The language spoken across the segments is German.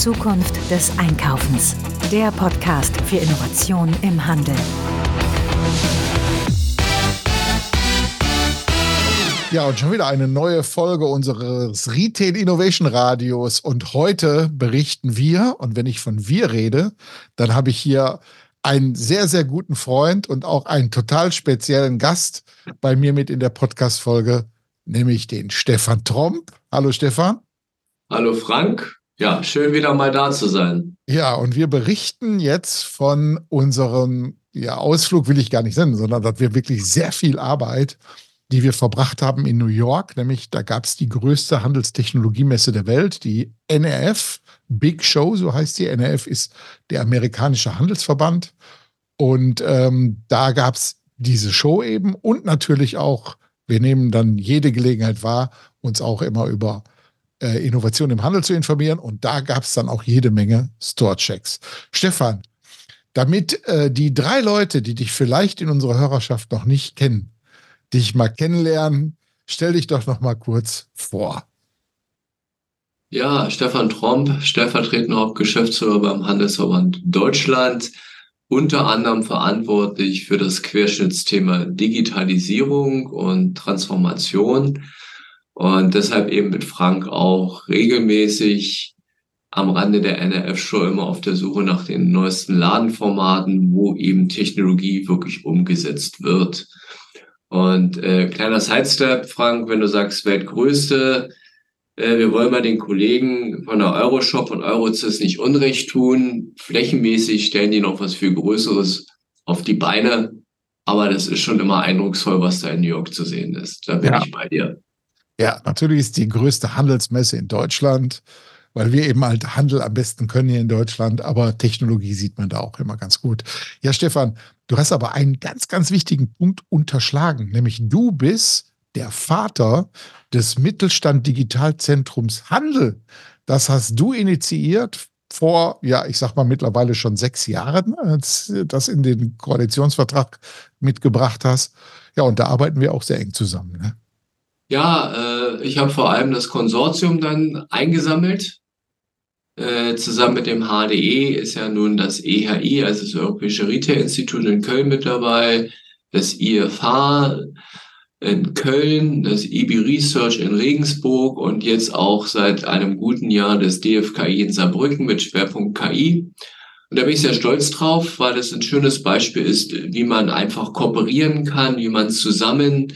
Zukunft des Einkaufens. Der Podcast für Innovation im Handel. Ja, und schon wieder eine neue Folge unseres Retail Innovation Radios. Und heute berichten wir, und wenn ich von wir rede, dann habe ich hier einen sehr, sehr guten Freund und auch einen total speziellen Gast bei mir mit in der Podcast-Folge, nämlich den Stefan Tromp. Hallo Stefan. Hallo Frank. Ja, schön wieder mal da zu sein. Ja, und wir berichten jetzt von unserem ja, Ausflug, will ich gar nicht nennen, sondern dass wir wirklich sehr viel Arbeit, die wir verbracht haben in New York, nämlich da gab es die größte Handelstechnologiemesse der Welt, die NRF Big Show, so heißt die. NRF ist der amerikanische Handelsverband. Und ähm, da gab es diese Show eben und natürlich auch, wir nehmen dann jede Gelegenheit wahr, uns auch immer über äh, Innovation im Handel zu informieren. Und da gab es dann auch jede Menge Store-Checks. Stefan, damit äh, die drei Leute, die dich vielleicht in unserer Hörerschaft noch nicht kennen, dich mal kennenlernen, stell dich doch noch mal kurz vor. Ja, Stefan Tromp, stellvertretender Hauptgeschäftsführer beim Handelsverband Deutschland, unter anderem verantwortlich für das Querschnittsthema Digitalisierung und Transformation und deshalb eben mit Frank auch regelmäßig am Rande der NRF-Show immer auf der Suche nach den neuesten Ladenformaten, wo eben Technologie wirklich umgesetzt wird. Und äh, kleiner Sidestep, Frank, wenn du sagst Weltgrößte, äh, wir wollen mal den Kollegen von der Euroshop und Eurozis nicht Unrecht tun. Flächenmäßig stellen die noch was viel Größeres auf die Beine. Aber das ist schon immer eindrucksvoll, was da in New York zu sehen ist. Da bin ja. ich bei dir. Ja, natürlich ist die größte Handelsmesse in Deutschland, weil wir eben halt Handel am besten können hier in Deutschland, aber Technologie sieht man da auch immer ganz gut. Ja, Stefan, du hast aber einen ganz, ganz wichtigen Punkt unterschlagen, nämlich du bist der Vater des Mittelstand Digitalzentrums Handel. Das hast du initiiert vor, ja, ich sag mal mittlerweile schon sechs Jahren, als das in den Koalitionsvertrag mitgebracht hast. Ja, und da arbeiten wir auch sehr eng zusammen. Ne? Ja, äh, ich habe vor allem das Konsortium dann eingesammelt. Äh, zusammen mit dem HDE ist ja nun das EHI, also das Europäische Retail-Institut in Köln mit dabei, das IFH in Köln, das IB Research in Regensburg und jetzt auch seit einem guten Jahr das DFKI in Saarbrücken mit Schwerpunkt KI. Und da bin ich sehr stolz drauf, weil das ein schönes Beispiel ist, wie man einfach kooperieren kann, wie man zusammen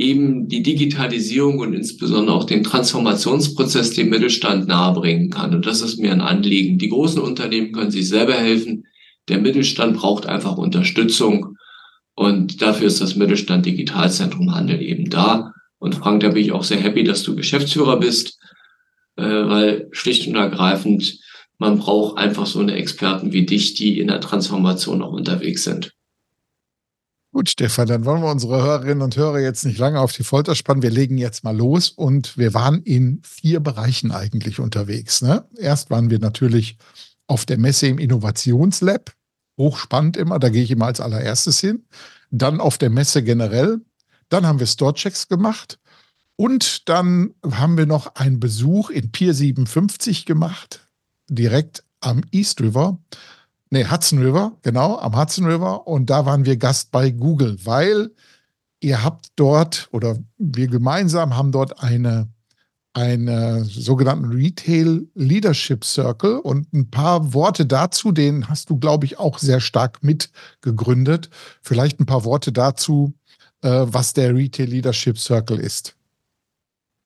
eben die Digitalisierung und insbesondere auch den Transformationsprozess dem Mittelstand nahebringen kann. Und das ist mir ein Anliegen. Die großen Unternehmen können sich selber helfen. Der Mittelstand braucht einfach Unterstützung. Und dafür ist das Mittelstand Digitalzentrum Handel eben da. Und Frank, da bin ich auch sehr happy, dass du Geschäftsführer bist, äh, weil schlicht und ergreifend, man braucht einfach so eine Experten wie dich, die in der Transformation auch unterwegs sind. Gut, Stefan, dann wollen wir unsere Hörerinnen und Hörer jetzt nicht lange auf die Folter spannen. Wir legen jetzt mal los und wir waren in vier Bereichen eigentlich unterwegs. Ne? Erst waren wir natürlich auf der Messe im Innovationslab. Hochspannend immer, da gehe ich immer als allererstes hin. Dann auf der Messe generell. Dann haben wir Storechecks gemacht. Und dann haben wir noch einen Besuch in Pier 57 gemacht, direkt am East River. Nee, Hudson River, genau, am Hudson River. Und da waren wir Gast bei Google, weil ihr habt dort oder wir gemeinsam haben dort eine, eine sogenannten Retail Leadership Circle und ein paar Worte dazu, den hast du, glaube ich, auch sehr stark mitgegründet. Vielleicht ein paar Worte dazu, äh, was der Retail Leadership Circle ist.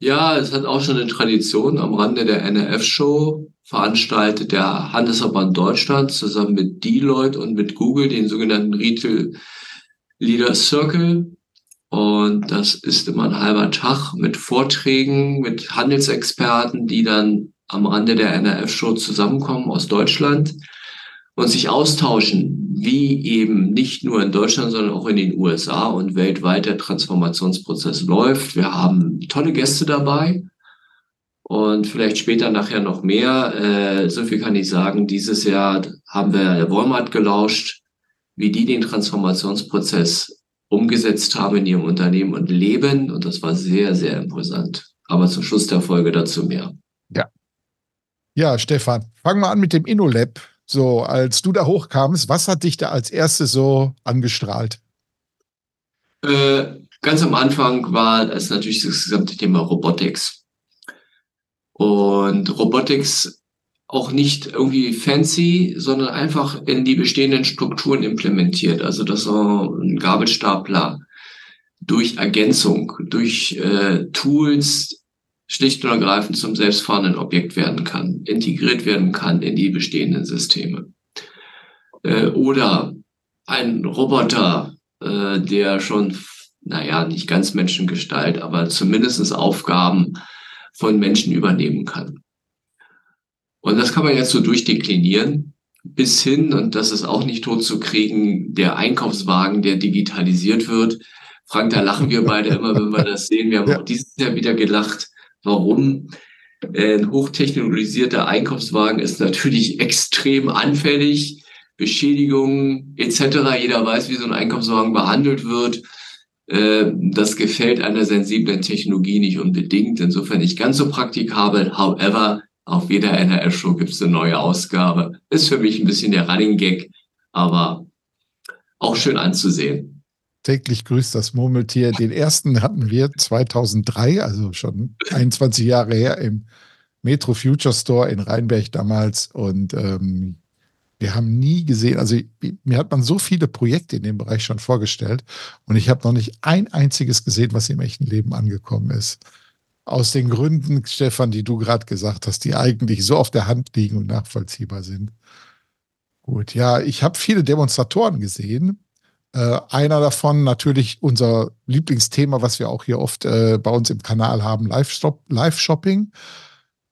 Ja, es hat auch schon eine Tradition. Am Rande der NRF-Show veranstaltet der Handelsverband Deutschland zusammen mit Deloitte und mit Google den sogenannten Retail Leader Circle. Und das ist immer ein halber Tag mit Vorträgen, mit Handelsexperten, die dann am Rande der NRF-Show zusammenkommen aus Deutschland und sich austauschen, wie eben nicht nur in Deutschland, sondern auch in den USA und weltweit der Transformationsprozess läuft. Wir haben tolle Gäste dabei und vielleicht später nachher noch mehr. Äh, so viel kann ich sagen. Dieses Jahr haben wir Walmart gelauscht, wie die den Transformationsprozess umgesetzt haben in ihrem Unternehmen und leben. Und das war sehr, sehr imposant. Aber zum Schluss der Folge dazu mehr. Ja, Ja, Stefan, fangen wir an mit dem InnoLab. So, als du da hochkamst, was hat dich da als erstes so angestrahlt? Äh, ganz am Anfang war es natürlich das gesamte Thema Robotics. Und Robotics auch nicht irgendwie fancy, sondern einfach in die bestehenden Strukturen implementiert. Also dass so ein Gabelstapler durch Ergänzung, durch äh, Tools schlicht und ergreifend zum selbstfahrenden Objekt werden kann, integriert werden kann in die bestehenden Systeme. Äh, oder ein Roboter, äh, der schon, naja, nicht ganz Menschengestalt, aber zumindest Aufgaben von Menschen übernehmen kann. Und das kann man jetzt so durchdeklinieren bis hin, und das ist auch nicht tot zu kriegen, der Einkaufswagen, der digitalisiert wird. Frank, da lachen wir beide immer, wenn wir das sehen. Wir haben ja. auch dieses Jahr wieder gelacht. Warum? Ein hochtechnologisierter Einkaufswagen ist natürlich extrem anfällig. Beschädigungen etc. Jeder weiß, wie so ein Einkaufswagen behandelt wird. Äh, das gefällt einer sensiblen Technologie nicht unbedingt. Insofern nicht ganz so praktikabel. However, auf jeder NRF-Show gibt es eine neue Ausgabe. Ist für mich ein bisschen der Running Gag, aber auch schön anzusehen täglich grüßt das Murmeltier. Den ersten hatten wir 2003, also schon 21 Jahre her, im Metro Future Store in Rheinberg damals. Und ähm, wir haben nie gesehen, also mir hat man so viele Projekte in dem Bereich schon vorgestellt und ich habe noch nicht ein einziges gesehen, was im echten Leben angekommen ist. Aus den Gründen, Stefan, die du gerade gesagt hast, die eigentlich so auf der Hand liegen und nachvollziehbar sind. Gut, ja, ich habe viele Demonstratoren gesehen äh, einer davon natürlich unser Lieblingsthema, was wir auch hier oft äh, bei uns im Kanal haben, Live-Shopping.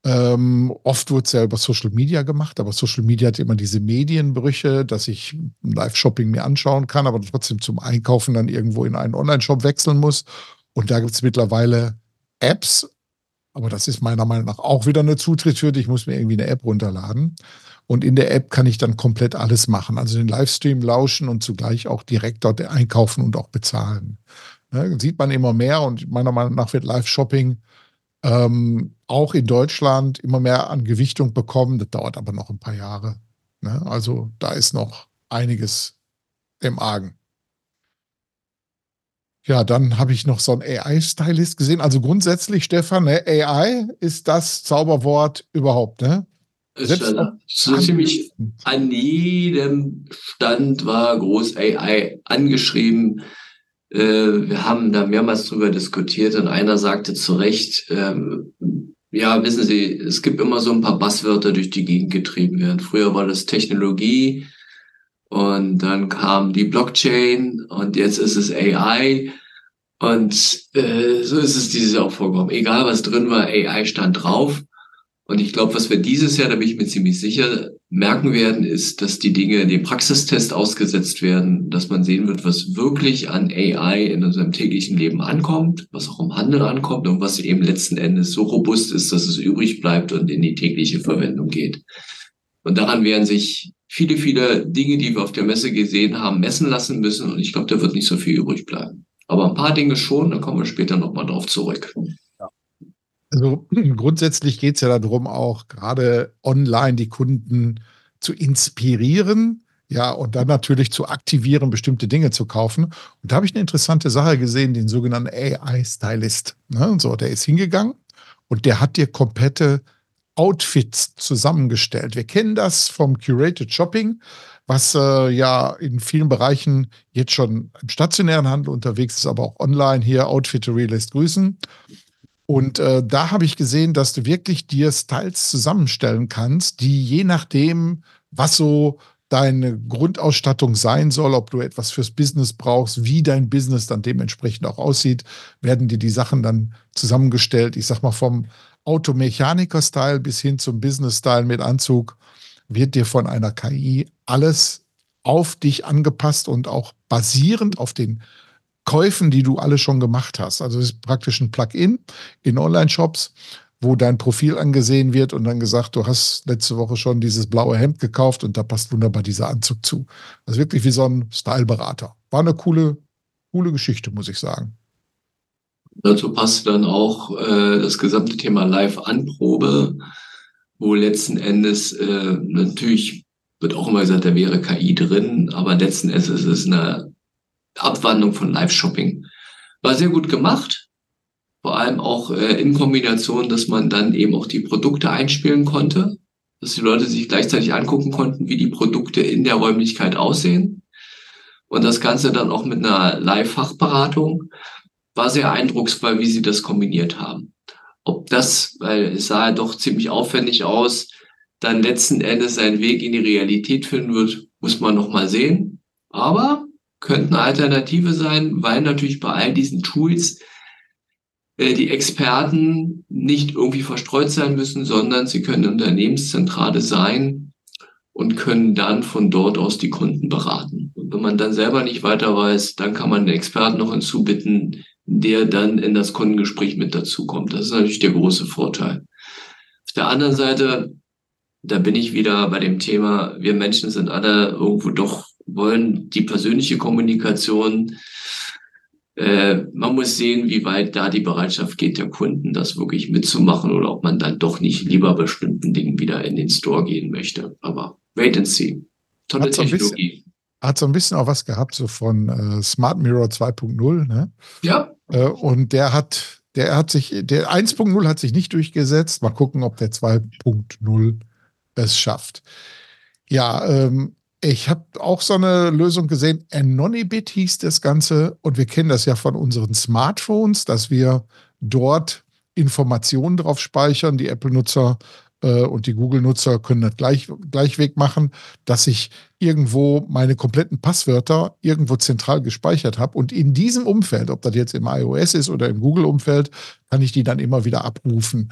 Ähm, oft wird es ja über Social Media gemacht, aber Social Media hat immer diese Medienbrüche, dass ich Live-Shopping mir anschauen kann, aber trotzdem zum Einkaufen dann irgendwo in einen Online-Shop wechseln muss. Und da gibt es mittlerweile Apps, aber das ist meiner Meinung nach auch wieder eine Zutrittshürde. Ich muss mir irgendwie eine App runterladen. Und in der App kann ich dann komplett alles machen. Also den Livestream lauschen und zugleich auch direkt dort einkaufen und auch bezahlen. Ne, sieht man immer mehr und meiner Meinung nach wird Live-Shopping ähm, auch in Deutschland immer mehr an Gewichtung bekommen. Das dauert aber noch ein paar Jahre. Ne? Also da ist noch einiges im Argen. Ja, dann habe ich noch so einen AI-Stylist gesehen. Also grundsätzlich, Stefan, ne, AI ist das Zauberwort überhaupt, ne? Selbst so ziemlich an jedem Stand war groß AI angeschrieben. Äh, wir haben da mehrmals drüber diskutiert und einer sagte zu Recht, ähm, ja, wissen Sie, es gibt immer so ein paar Basswörter durch die Gegend getrieben werden. Früher war das Technologie und dann kam die Blockchain und jetzt ist es AI. Und äh, so ist es dieses Jahr auch vorgekommen. Egal was drin war, AI stand drauf. Und ich glaube, was wir dieses Jahr, da bin ich mir ziemlich sicher, merken werden, ist, dass die Dinge dem Praxistest ausgesetzt werden, dass man sehen wird, was wirklich an AI in unserem täglichen Leben ankommt, was auch im Handel ankommt und was eben letzten Endes so robust ist, dass es übrig bleibt und in die tägliche Verwendung geht. Und daran werden sich viele, viele Dinge, die wir auf der Messe gesehen haben, messen lassen müssen. Und ich glaube, da wird nicht so viel übrig bleiben. Aber ein paar Dinge schon, da kommen wir später nochmal drauf zurück. Also grundsätzlich geht es ja darum, auch gerade online die Kunden zu inspirieren, ja, und dann natürlich zu aktivieren, bestimmte Dinge zu kaufen. Und da habe ich eine interessante Sache gesehen, den sogenannten AI-Stylist. Ne? So, der ist hingegangen und der hat dir komplette Outfits zusammengestellt. Wir kennen das vom Curated Shopping, was äh, ja in vielen Bereichen jetzt schon im stationären Handel unterwegs ist, aber auch online hier Outfittery lässt grüßen. Und äh, da habe ich gesehen, dass du wirklich dir Styles zusammenstellen kannst, die je nachdem, was so deine Grundausstattung sein soll, ob du etwas fürs Business brauchst, wie dein Business dann dementsprechend auch aussieht, werden dir die Sachen dann zusammengestellt. Ich sag mal vom Automechaniker-Style bis hin zum Business-Style mit Anzug wird dir von einer KI alles auf dich angepasst und auch basierend auf den Käufen, die du alle schon gemacht hast. Also es ist praktisch ein Plugin in Online-Shops, wo dein Profil angesehen wird und dann gesagt, du hast letzte Woche schon dieses blaue Hemd gekauft und da passt wunderbar dieser Anzug zu. Also wirklich wie so ein Styleberater. War eine coole, coole Geschichte, muss ich sagen. Dazu passt dann auch äh, das gesamte Thema Live-Anprobe, wo letzten Endes äh, natürlich wird auch immer gesagt, da wäre KI drin, aber letzten Endes ist es eine Abwandlung von Live-Shopping. War sehr gut gemacht, vor allem auch äh, in Kombination, dass man dann eben auch die Produkte einspielen konnte, dass die Leute sich gleichzeitig angucken konnten, wie die Produkte in der Räumlichkeit aussehen. Und das Ganze dann auch mit einer Live-Fachberatung war sehr eindrucksvoll, wie sie das kombiniert haben. Ob das, weil es sah ja doch ziemlich aufwendig aus, dann letzten Endes seinen Weg in die Realität finden wird, muss man noch mal sehen. Aber könnte eine Alternative sein, weil natürlich bei all diesen Tools äh, die Experten nicht irgendwie verstreut sein müssen, sondern sie können Unternehmenszentrale sein und können dann von dort aus die Kunden beraten. Und wenn man dann selber nicht weiter weiß, dann kann man den Experten noch hinzubitten, der dann in das Kundengespräch mit dazukommt. Das ist natürlich der große Vorteil. Auf der anderen Seite, da bin ich wieder bei dem Thema, wir Menschen sind alle irgendwo doch, wollen die persönliche Kommunikation. Äh, man muss sehen, wie weit da die Bereitschaft geht, der Kunden das wirklich mitzumachen oder ob man dann doch nicht lieber bestimmten Dingen wieder in den Store gehen möchte. Aber wait and see. Tolle Hat Technologie hat so ein bisschen auch was gehabt, so von äh, Smart Mirror 2.0, ne? Ja. Äh, und der hat, der hat sich, der 1.0 hat sich nicht durchgesetzt. Mal gucken, ob der 2.0 es schafft. Ja, ähm, ich habe auch so eine Lösung gesehen. Anonybit hieß das Ganze. Und wir kennen das ja von unseren Smartphones, dass wir dort Informationen drauf speichern. Die Apple-Nutzer äh, und die Google-Nutzer können das gleich, gleichweg machen, dass ich irgendwo meine kompletten Passwörter irgendwo zentral gespeichert habe. Und in diesem Umfeld, ob das jetzt im iOS ist oder im Google-Umfeld, kann ich die dann immer wieder abrufen.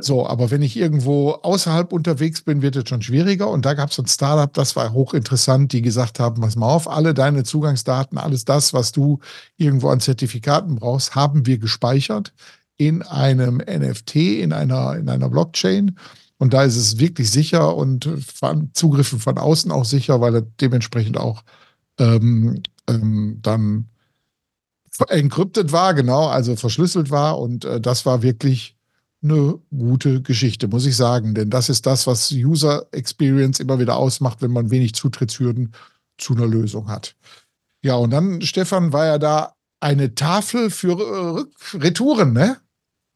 So, aber wenn ich irgendwo außerhalb unterwegs bin, wird es schon schwieriger. Und da gab es ein Startup, das war hochinteressant, die gesagt haben, pass mal auf, alle deine Zugangsdaten, alles das, was du irgendwo an Zertifikaten brauchst, haben wir gespeichert in einem NFT, in einer, in einer Blockchain. Und da ist es wirklich sicher und Zugriffe von außen auch sicher, weil er dementsprechend auch ähm, ähm, dann encrypted war, genau, also verschlüsselt war. Und äh, das war wirklich eine gute Geschichte, muss ich sagen. Denn das ist das, was User Experience immer wieder ausmacht, wenn man wenig Zutrittshürden zu einer Lösung hat. Ja, und dann, Stefan, war ja da eine Tafel für Retouren, ne?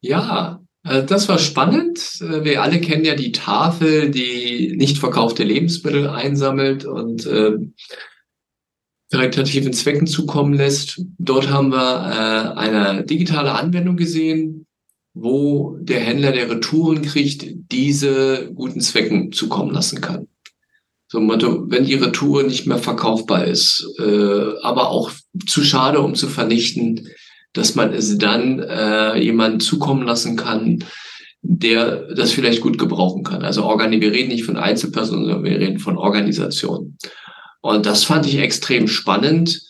Ja, äh, das war spannend. Äh, wir alle kennen ja die Tafel, die nicht verkaufte Lebensmittel einsammelt und äh, karitativen Zwecken zukommen lässt. Dort haben wir äh, eine digitale Anwendung gesehen, wo der Händler, der Retouren kriegt, diese guten Zwecken zukommen lassen kann. So wenn die Retour nicht mehr verkaufbar ist, äh, aber auch zu schade, um zu vernichten, dass man es dann äh, jemanden zukommen lassen kann, der das vielleicht gut gebrauchen kann. Also Organ wir reden nicht von Einzelpersonen, sondern wir reden von Organisationen. Und das fand ich extrem spannend,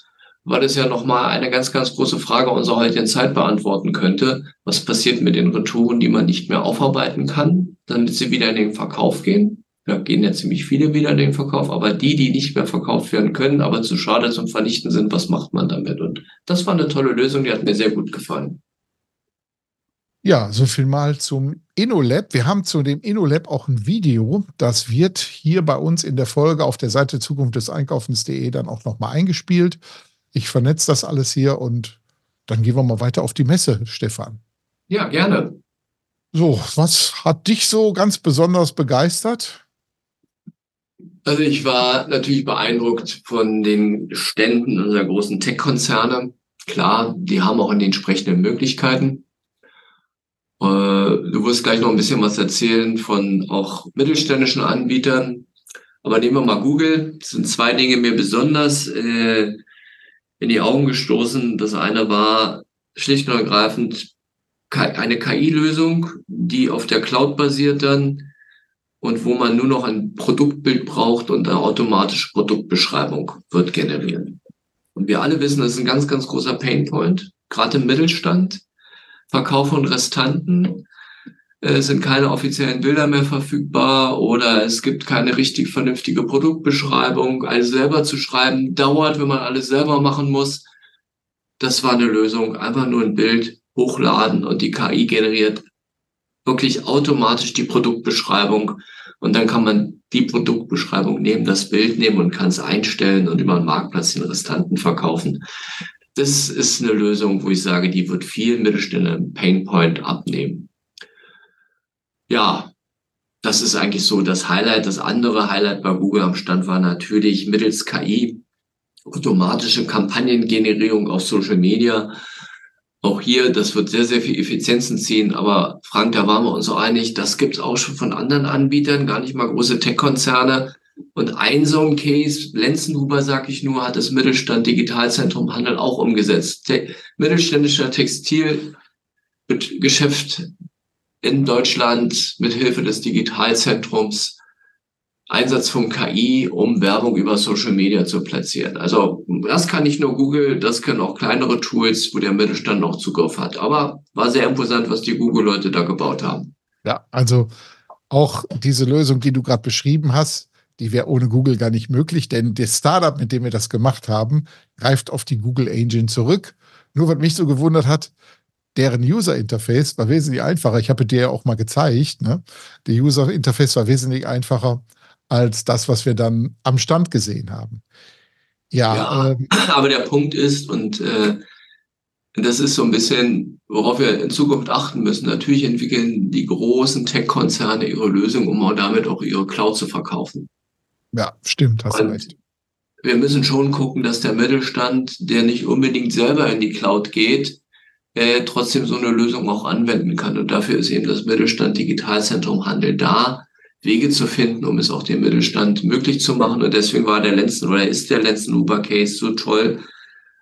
weil es ja nochmal eine ganz, ganz große Frage unserer heutigen Zeit beantworten könnte. Was passiert mit den Retouren, die man nicht mehr aufarbeiten kann, damit sie wieder in den Verkauf gehen? Da gehen ja ziemlich viele wieder in den Verkauf, aber die, die nicht mehr verkauft werden können, aber zu schade zum Vernichten sind, was macht man damit? Und das war eine tolle Lösung, die hat mir sehr gut gefallen. Ja, so viel mal zum InnoLab. Wir haben zu dem InnoLab auch ein Video. Das wird hier bei uns in der Folge auf der Seite Zukunft dann auch nochmal eingespielt. Ich vernetze das alles hier und dann gehen wir mal weiter auf die Messe, Stefan. Ja, gerne. So, was hat dich so ganz besonders begeistert? Also ich war natürlich beeindruckt von den Ständen unserer großen Tech-Konzerne. Klar, die haben auch in den entsprechenden Möglichkeiten. Äh, du wirst gleich noch ein bisschen was erzählen von auch mittelständischen Anbietern. Aber nehmen wir mal Google. Das sind zwei Dinge mir besonders äh, in die Augen gestoßen. Das eine war schlicht und ergreifend eine KI-Lösung, die auf der Cloud basiert dann und wo man nur noch ein Produktbild braucht und eine automatische Produktbeschreibung wird generieren. Und wir alle wissen, das ist ein ganz, ganz großer Painpoint, gerade im Mittelstand. Verkauf von Restanten äh, sind keine offiziellen Bilder mehr verfügbar oder es gibt keine richtig vernünftige Produktbeschreibung. Alles selber zu schreiben dauert, wenn man alles selber machen muss. Das war eine Lösung, einfach nur ein Bild hochladen und die KI generiert wirklich automatisch die Produktbeschreibung und dann kann man die Produktbeschreibung nehmen, das Bild nehmen und kann es einstellen und über den Marktplatz den Restanten verkaufen. Das ist eine Lösung, wo ich sage, die wird vielen Mittelständlern Painpoint abnehmen. Ja, das ist eigentlich so das Highlight. Das andere Highlight bei Google am Stand war natürlich mittels KI automatische Kampagnengenerierung auf Social Media. Auch hier, das wird sehr, sehr viel Effizienzen ziehen. Aber Frank, da waren wir uns so einig, das gibt's auch schon von anderen Anbietern, gar nicht mal große Tech-Konzerne. Und ein so ein Case, Lenzenhuber, sag ich nur, hat das Mittelstand Digitalzentrum Handel auch umgesetzt. Te mittelständischer Textilgeschäft in Deutschland mit Hilfe des Digitalzentrums Einsatz von KI, um Werbung über Social Media zu platzieren. Also das kann nicht nur Google, das können auch kleinere Tools, wo der Mittelstand noch Zugriff hat. Aber war sehr imposant, was die Google-Leute da gebaut haben. Ja, also auch diese Lösung, die du gerade beschrieben hast, die wäre ohne Google gar nicht möglich, denn das Startup, mit dem wir das gemacht haben, greift auf die Google Engine zurück. Nur was mich so gewundert hat, deren User Interface war wesentlich einfacher. Ich habe dir ja auch mal gezeigt, ne? Der User Interface war wesentlich einfacher als das, was wir dann am Stand gesehen haben. Ja, ja ähm, aber der Punkt ist, und äh, das ist so ein bisschen, worauf wir in Zukunft achten müssen. Natürlich entwickeln die großen Tech-Konzerne ihre Lösung, um auch damit auch ihre Cloud zu verkaufen. Ja, stimmt, hast du recht. Wir müssen schon gucken, dass der Mittelstand, der nicht unbedingt selber in die Cloud geht, äh, trotzdem so eine Lösung auch anwenden kann. Und dafür ist eben das Mittelstand Digitalzentrum Handel da, Wege zu finden, um es auch dem Mittelstand möglich zu machen. Und deswegen war der Lenzen oder ist der Lenzen Uber Case so toll,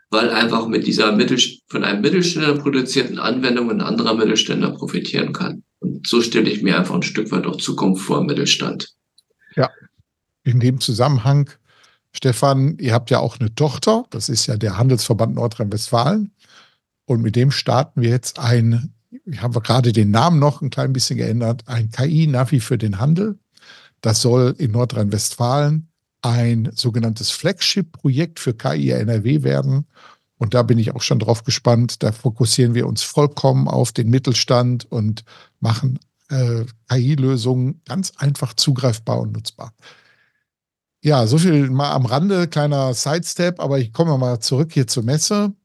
weil einfach mit dieser Mittel, von einem Mittelständler produzierten Anwendung ein anderer Mittelständler profitieren kann. Und so stelle ich mir einfach ein Stück weit auch Zukunft vor im Mittelstand. Ja, in dem Zusammenhang, Stefan, ihr habt ja auch eine Tochter, das ist ja der Handelsverband Nordrhein-Westfalen. Und mit dem starten wir jetzt ein haben wir gerade den Namen noch ein klein bisschen geändert, ein KI-Navi für den Handel. Das soll in Nordrhein-Westfalen ein sogenanntes Flagship-Projekt für KI NRW werden. Und da bin ich auch schon drauf gespannt. Da fokussieren wir uns vollkommen auf den Mittelstand und machen äh, KI-Lösungen ganz einfach zugreifbar und nutzbar. Ja, so viel mal am Rande, kleiner Sidestep, aber ich komme mal zurück hier zur Messe.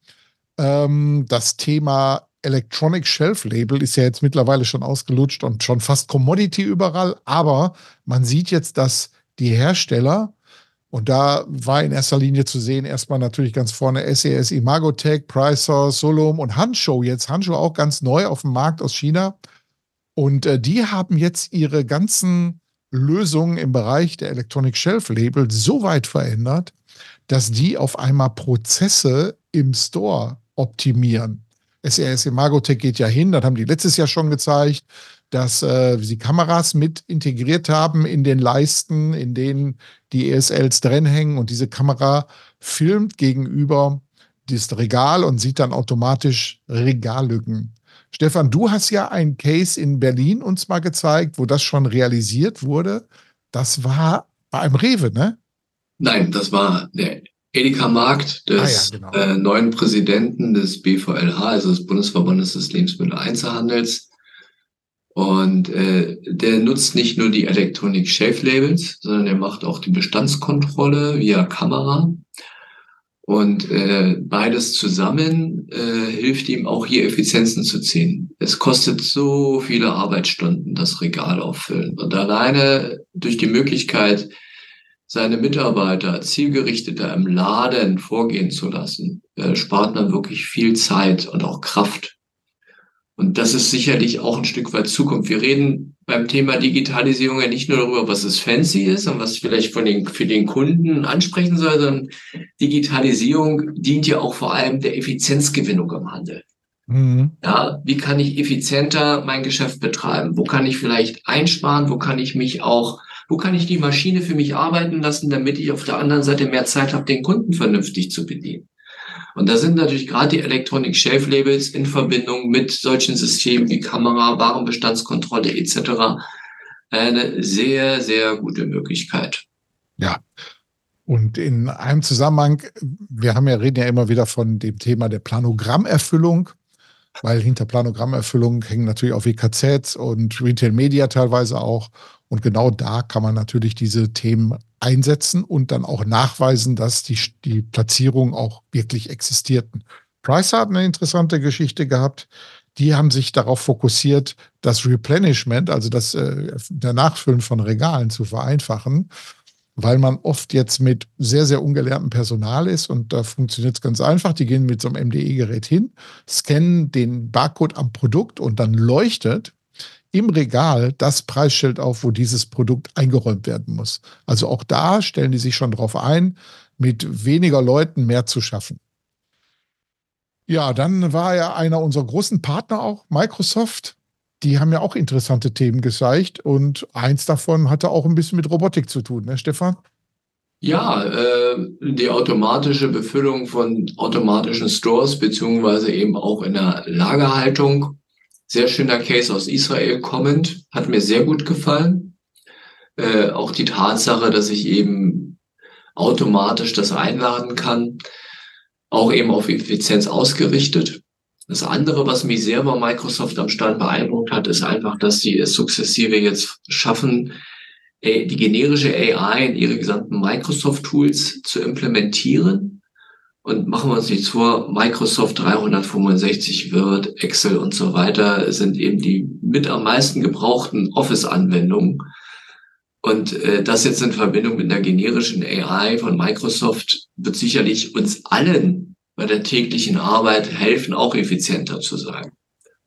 Ähm, das Thema Electronic Shelf Label ist ja jetzt mittlerweile schon ausgelutscht und schon fast Commodity überall. Aber man sieht jetzt, dass die Hersteller, und da war in erster Linie zu sehen, erstmal natürlich ganz vorne SES, Imagotech, Pricer, Solom und Hanshow jetzt. Hanshow auch ganz neu auf dem Markt aus China. Und äh, die haben jetzt ihre ganzen Lösungen im Bereich der Electronic Shelf Label so weit verändert, dass die auf einmal Prozesse im Store optimieren. SRS Imagotech geht ja hin, das haben die letztes Jahr schon gezeigt, dass äh, sie Kameras mit integriert haben in den Leisten, in denen die ESLs drin hängen und diese Kamera filmt gegenüber das Regal und sieht dann automatisch Regallücken. Stefan, du hast ja ein Case in Berlin uns mal gezeigt, wo das schon realisiert wurde. Das war bei einem Rewe, ne? Nein, das war der Edeka Markt des ah, ja, genau. äh, neuen Präsidenten des BVLH, also des Bundesverbandes des Lebensmitteleinzelhandels. Und äh, der nutzt nicht nur die Electronic Shelf Labels, sondern er macht auch die Bestandskontrolle via Kamera. Und äh, beides zusammen äh, hilft ihm auch hier Effizienzen zu ziehen. Es kostet so viele Arbeitsstunden, das Regal auffüllen. Und alleine durch die Möglichkeit, seine Mitarbeiter zielgerichteter im Laden vorgehen zu lassen, äh, spart man wirklich viel Zeit und auch Kraft. Und das ist sicherlich auch ein Stück weit Zukunft. Wir reden beim Thema Digitalisierung ja nicht nur darüber, was es fancy ist und was vielleicht von den, für den Kunden ansprechen soll, sondern Digitalisierung dient ja auch vor allem der Effizienzgewinnung im Handel. Mhm. Ja, wie kann ich effizienter mein Geschäft betreiben? Wo kann ich vielleicht einsparen? Wo kann ich mich auch wo kann ich die Maschine für mich arbeiten lassen, damit ich auf der anderen Seite mehr Zeit habe, den Kunden vernünftig zu bedienen. Und da sind natürlich gerade die Electronic Shelf Labels in Verbindung mit solchen Systemen wie Kamera, Warenbestandskontrolle etc. eine sehr, sehr gute Möglichkeit. Ja. Und in einem Zusammenhang, wir haben ja, reden ja immer wieder von dem Thema der Planogrammerfüllung. weil hinter Planogrammerfüllung hängen natürlich auch WKZs und Retail Media teilweise auch. Und genau da kann man natürlich diese Themen einsetzen und dann auch nachweisen, dass die, die Platzierungen auch wirklich existierten. Price hat eine interessante Geschichte gehabt. Die haben sich darauf fokussiert, das Replenishment, also das äh, der Nachfüllen von Regalen zu vereinfachen, weil man oft jetzt mit sehr, sehr ungelerntem Personal ist und da funktioniert es ganz einfach. Die gehen mit so einem MDE-Gerät hin, scannen den Barcode am Produkt und dann leuchtet im Regal das Preisschild auf, wo dieses Produkt eingeräumt werden muss. Also auch da stellen die sich schon darauf ein, mit weniger Leuten mehr zu schaffen. Ja, dann war ja einer unserer großen Partner auch, Microsoft. Die haben ja auch interessante Themen gezeigt und eins davon hatte auch ein bisschen mit Robotik zu tun, ne, Stefan? Ja, äh, die automatische Befüllung von automatischen Stores beziehungsweise eben auch in der Lagerhaltung sehr schöner Case aus Israel kommend, hat mir sehr gut gefallen. Äh, auch die Tatsache, dass ich eben automatisch das einladen kann, auch eben auf Effizienz ausgerichtet. Das andere, was mich sehr bei Microsoft am Stand beeindruckt hat, ist einfach, dass sie es sukzessive jetzt schaffen, die generische AI in ihre gesamten Microsoft-Tools zu implementieren und machen wir uns nichts vor, Microsoft 365 Word, Excel und so weiter sind eben die mit am meisten gebrauchten Office-Anwendungen. Und äh, das jetzt in Verbindung mit der generischen AI von Microsoft wird sicherlich uns allen bei der täglichen Arbeit helfen, auch effizienter zu sein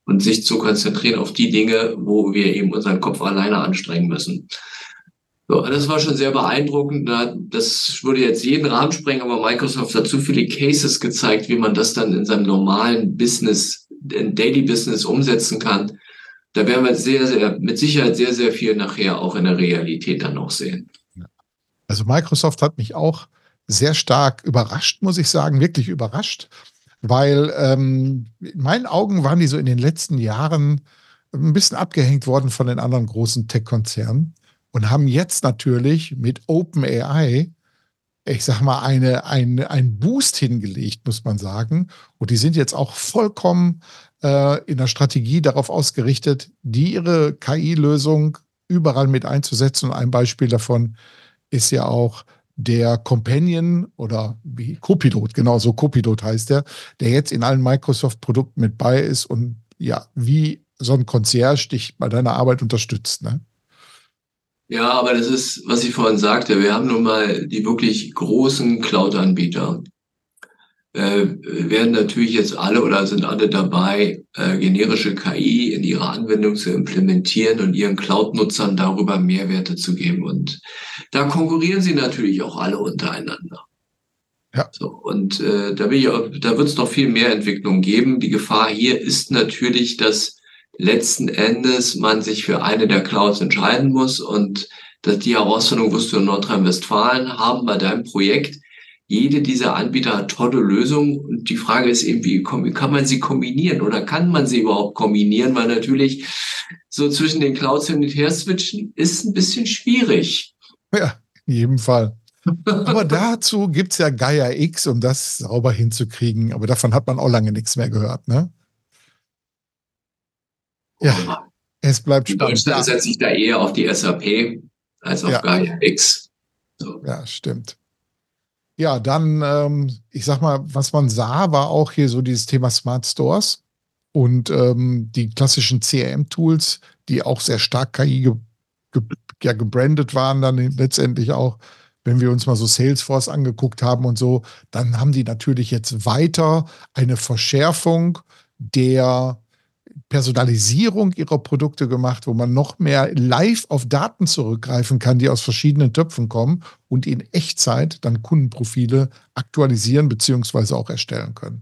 und sich zu konzentrieren auf die Dinge, wo wir eben unseren Kopf alleine anstrengen müssen. So, das war schon sehr beeindruckend. Das würde jetzt jeden Rahmen sprengen, aber Microsoft hat zu viele Cases gezeigt, wie man das dann in seinem normalen Business, in Daily Business umsetzen kann. Da werden wir sehr, sehr, mit Sicherheit sehr, sehr viel nachher auch in der Realität dann noch sehen. Also Microsoft hat mich auch sehr stark überrascht, muss ich sagen, wirklich überrascht, weil ähm, in meinen Augen waren die so in den letzten Jahren ein bisschen abgehängt worden von den anderen großen Tech-Konzernen und haben jetzt natürlich mit OpenAI, ich sag mal, eine, eine, einen Boost hingelegt, muss man sagen. Und die sind jetzt auch vollkommen äh, in der Strategie darauf ausgerichtet, die ihre KI-Lösung überall mit einzusetzen. Und ein Beispiel davon ist ja auch der Companion oder wie Copilot, genau so Copilot heißt der, der jetzt in allen Microsoft-Produkten mit bei ist und ja, wie so ein Concierge dich bei deiner Arbeit unterstützt. Ne? Ja, aber das ist, was ich vorhin sagte, wir haben nun mal die wirklich großen Cloud-Anbieter. Äh, werden natürlich jetzt alle oder sind alle dabei, äh, generische KI in ihre Anwendung zu implementieren und ihren Cloud-Nutzern darüber Mehrwerte zu geben. Und da konkurrieren sie natürlich auch alle untereinander. Ja. So, und äh, da, da wird es noch viel mehr Entwicklung geben. Die Gefahr hier ist natürlich, dass letzten Endes man sich für eine der Clouds entscheiden muss. Und dass die Herausforderung wirst du in Nordrhein-Westfalen haben bei deinem Projekt. Jede dieser Anbieter hat tolle Lösungen. Und die Frage ist eben, wie kann man sie kombinieren oder kann man sie überhaupt kombinieren? Weil natürlich so zwischen den Clouds hin und her switchen ist ein bisschen schwierig. Ja, in jedem Fall. Aber dazu gibt es ja Gaia X, um das sauber hinzukriegen. Aber davon hat man auch lange nichts mehr gehört, ne? Ja, es bleibt spannend. In Deutschland setze ich da eher auf die SAP als auf ja. Gaia X. So. Ja, stimmt. Ja, dann, ähm, ich sag mal, was man sah, war auch hier so dieses Thema Smart Stores und ähm, die klassischen CRM-Tools, die auch sehr stark KI ge ge ja, gebrandet waren, dann letztendlich auch, wenn wir uns mal so Salesforce angeguckt haben und so, dann haben die natürlich jetzt weiter eine Verschärfung der Personalisierung ihrer Produkte gemacht, wo man noch mehr live auf Daten zurückgreifen kann, die aus verschiedenen Töpfen kommen und in Echtzeit dann Kundenprofile aktualisieren beziehungsweise auch erstellen können.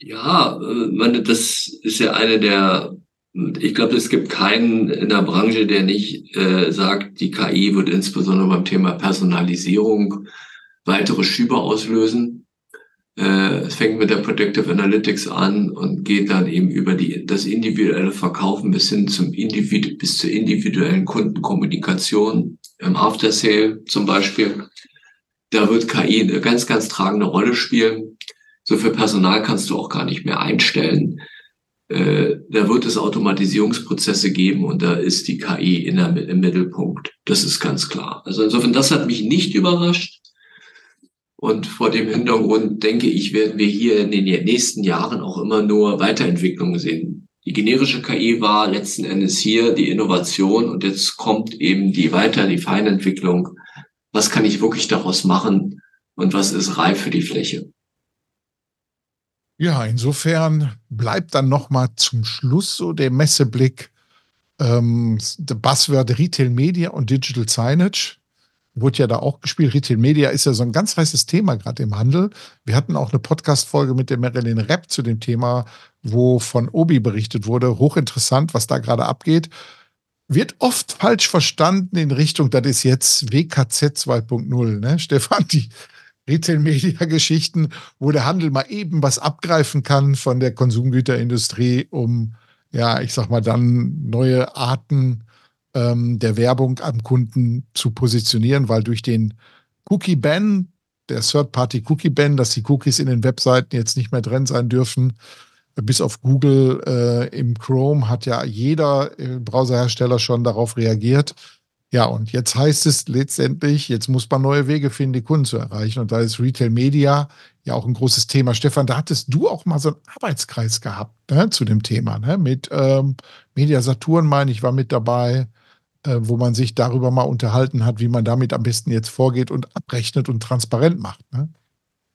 Ja, äh, meine, das ist ja eine der, ich glaube, es gibt keinen in der Branche, der nicht äh, sagt, die KI wird insbesondere beim Thema Personalisierung weitere Schübe auslösen. Äh, es fängt mit der Predictive Analytics an und geht dann eben über die, das individuelle Verkaufen bis hin zum Individu bis zur individuellen Kundenkommunikation im After Sale zum Beispiel. Da wird KI eine ganz, ganz tragende Rolle spielen. So viel Personal kannst du auch gar nicht mehr einstellen. äh, da wird es Automatisierungsprozesse geben und da ist die KI in der, im Mittelpunkt. Das ist ganz klar. Also insofern, das hat mich nicht überrascht. Und vor dem Hintergrund denke ich, werden wir hier in den nächsten Jahren auch immer nur Weiterentwicklungen sehen. Die generische KI war letzten Endes hier die Innovation und jetzt kommt eben die weiter, die Feinentwicklung. Was kann ich wirklich daraus machen und was ist reif für die Fläche? Ja, insofern bleibt dann nochmal zum Schluss so der Messeblick, ähm, Buzzword Retail Media und Digital Signage. Wurde ja da auch gespielt. Retail Media ist ja so ein ganz heißes Thema gerade im Handel. Wir hatten auch eine Podcast-Folge mit der Marilyn Rapp zu dem Thema, wo von Obi berichtet wurde. Hochinteressant, was da gerade abgeht. Wird oft falsch verstanden in Richtung, das ist jetzt WKZ 2.0. Ne? Stefan, die, Retail-Media-Geschichten, wo der Handel mal eben was abgreifen kann von der Konsumgüterindustrie, um, ja, ich sag mal, dann neue Arten ähm, der Werbung am Kunden zu positionieren, weil durch den Cookie-Ban, der Third-Party-Cookie-Ban, dass die Cookies in den Webseiten jetzt nicht mehr drin sein dürfen, bis auf Google äh, im Chrome hat ja jeder äh, Browserhersteller schon darauf reagiert ja, und jetzt heißt es letztendlich, jetzt muss man neue Wege finden, die Kunden zu erreichen. Und da ist Retail Media ja auch ein großes Thema. Stefan, da hattest du auch mal so einen Arbeitskreis gehabt ne, zu dem Thema. Ne? Mit ähm, Media Saturn, meine ich, war mit dabei, äh, wo man sich darüber mal unterhalten hat, wie man damit am besten jetzt vorgeht und abrechnet und transparent macht. Ne?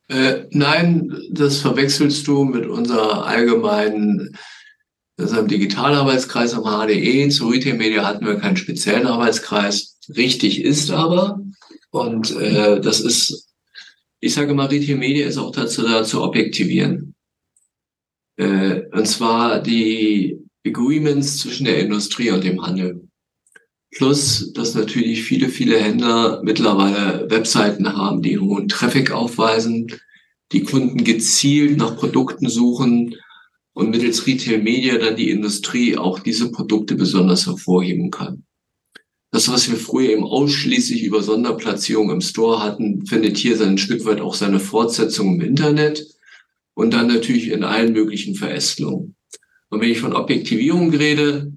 Äh, nein, das verwechselst du mit unserer allgemeinen das ein Digitalarbeitskreis am HDE. Zu Retail Media hatten wir keinen speziellen Arbeitskreis. Richtig ist aber, und äh, das ist, ich sage mal, Retail Media ist auch dazu da zu objektivieren. Äh, und zwar die Agreements zwischen der Industrie und dem Handel. Plus, dass natürlich viele, viele Händler mittlerweile Webseiten haben, die hohen Traffic aufweisen, die Kunden gezielt nach Produkten suchen, und mittels Retail Media dann die Industrie auch diese Produkte besonders hervorheben kann. Das, was wir früher eben ausschließlich über Sonderplatzierung im Store hatten, findet hier ein Stück weit auch seine Fortsetzung im Internet und dann natürlich in allen möglichen Verästelungen. Und wenn ich von Objektivierung rede,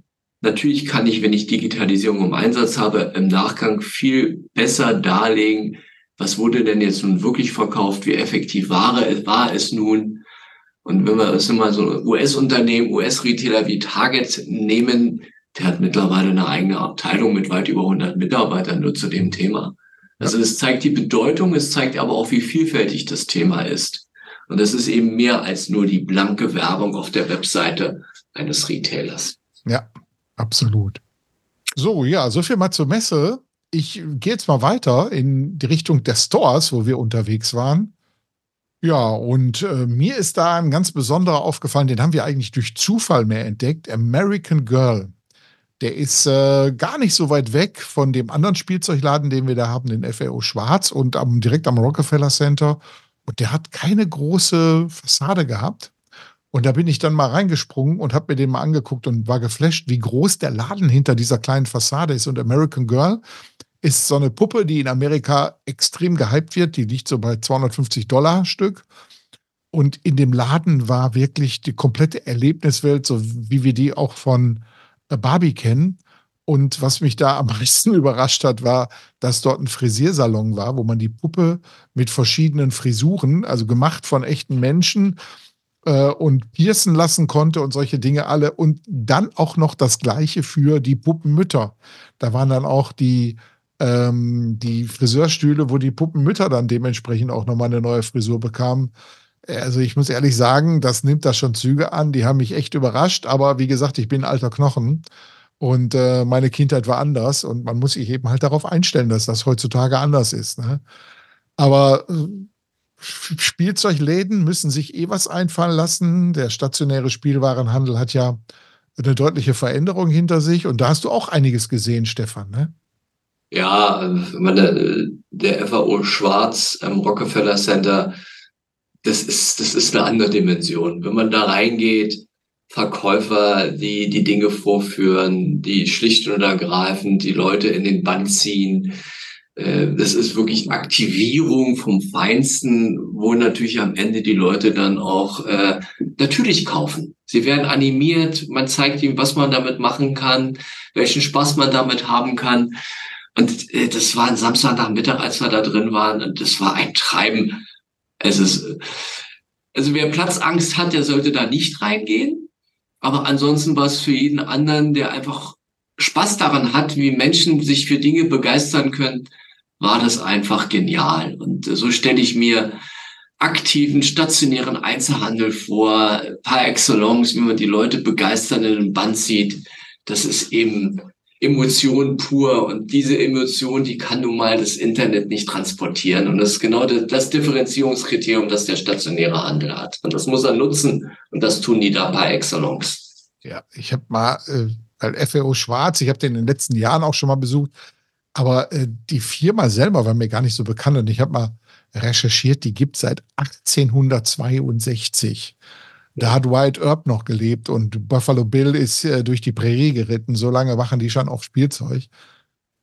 natürlich kann ich, wenn ich Digitalisierung im Einsatz habe, im Nachgang viel besser darlegen, was wurde denn jetzt nun wirklich verkauft, wie effektiv war es, war es nun, und wenn wir uns mal so US-Unternehmen, US-Retailer wie Target nehmen, der hat mittlerweile eine eigene Abteilung mit weit über 100 Mitarbeitern nur zu dem Thema. Also es zeigt die Bedeutung, es zeigt aber auch, wie vielfältig das Thema ist. Und das ist eben mehr als nur die blanke Werbung auf der Webseite eines Retailers. Ja, absolut. So, ja, so viel mal zur Messe. Ich gehe jetzt mal weiter in die Richtung der Stores, wo wir unterwegs waren. Ja, und äh, mir ist da ein ganz besonderer aufgefallen, den haben wir eigentlich durch Zufall mehr entdeckt, American Girl. Der ist äh, gar nicht so weit weg von dem anderen Spielzeugladen, den wir da haben, den FAO Schwarz und am, direkt am Rockefeller Center. Und der hat keine große Fassade gehabt. Und da bin ich dann mal reingesprungen und habe mir den mal angeguckt und war geflasht, wie groß der Laden hinter dieser kleinen Fassade ist. Und American Girl ist so eine Puppe, die in Amerika extrem gehypt wird. Die liegt so bei 250 Dollar Stück. Und in dem Laden war wirklich die komplette Erlebniswelt, so wie wir die auch von Barbie kennen. Und was mich da am meisten überrascht hat, war, dass dort ein Frisiersalon war, wo man die Puppe mit verschiedenen Frisuren, also gemacht von echten Menschen, äh, und piercen lassen konnte und solche Dinge alle. Und dann auch noch das Gleiche für die Puppenmütter. Da waren dann auch die ähm, die Friseurstühle, wo die Puppenmütter dann dementsprechend auch nochmal eine neue Frisur bekamen. Also ich muss ehrlich sagen, das nimmt da schon Züge an. Die haben mich echt überrascht. Aber wie gesagt, ich bin alter Knochen und äh, meine Kindheit war anders und man muss sich eben halt darauf einstellen, dass das heutzutage anders ist. Ne? Aber äh, Spielzeugläden müssen sich eh was einfallen lassen. Der stationäre Spielwarenhandel hat ja eine deutliche Veränderung hinter sich und da hast du auch einiges gesehen, Stefan. Ne? Ja, meine, der FAO Schwarz am Rockefeller Center, das ist, das ist eine andere Dimension. Wenn man da reingeht, Verkäufer, die die Dinge vorführen, die schlicht und ergreifend die Leute in den Bann ziehen. Äh, das ist wirklich Aktivierung vom Feinsten, wo natürlich am Ende die Leute dann auch äh, natürlich kaufen. Sie werden animiert, man zeigt ihm, was man damit machen kann, welchen Spaß man damit haben kann. Und äh, das war ein Samstagnachmittag, als wir da drin waren, und das war ein Treiben. Es ist, also wer Platzangst hat, der sollte da nicht reingehen. Aber ansonsten war es für jeden anderen, der einfach Spaß daran hat, wie Menschen sich für Dinge begeistern können, war das einfach genial. Und so stelle ich mir aktiven, stationären Einzelhandel vor, par excellence, wie man die Leute begeistern in den Band sieht. Das ist eben Emotion pur und diese Emotion, die kann nun mal das Internet nicht transportieren. Und das ist genau das, das Differenzierungskriterium, das der stationäre Handel hat. Und das muss er nutzen und das tun die da par excellence. Ja, ich habe mal, äh, weil FAO Schwarz, ich habe den in den letzten Jahren auch schon mal besucht, aber äh, die Firma selber war mir gar nicht so bekannt und ich habe mal recherchiert, die gibt es seit 1862. Da hat Wyatt Earp noch gelebt und Buffalo Bill ist äh, durch die Prärie geritten. So lange machen die schon auf Spielzeug.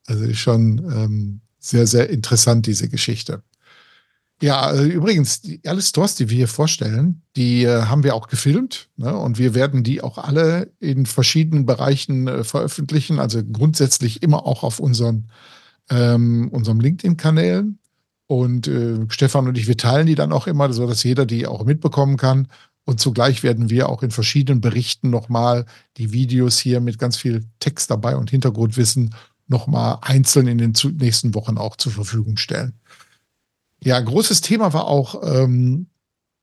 Also ist schon ähm, sehr, sehr interessant, diese Geschichte. Ja, äh, übrigens, alle Stores, die wir hier vorstellen, die äh, haben wir auch gefilmt. Ne? Und wir werden die auch alle in verschiedenen Bereichen äh, veröffentlichen. Also grundsätzlich immer auch auf unseren, ähm, unserem LinkedIn-Kanälen. Und äh, Stefan und ich, wir teilen die dann auch immer, sodass jeder die auch mitbekommen kann. Und zugleich werden wir auch in verschiedenen Berichten nochmal die Videos hier mit ganz viel Text dabei und Hintergrundwissen nochmal einzeln in den nächsten Wochen auch zur Verfügung stellen. Ja, großes Thema war auch ähm,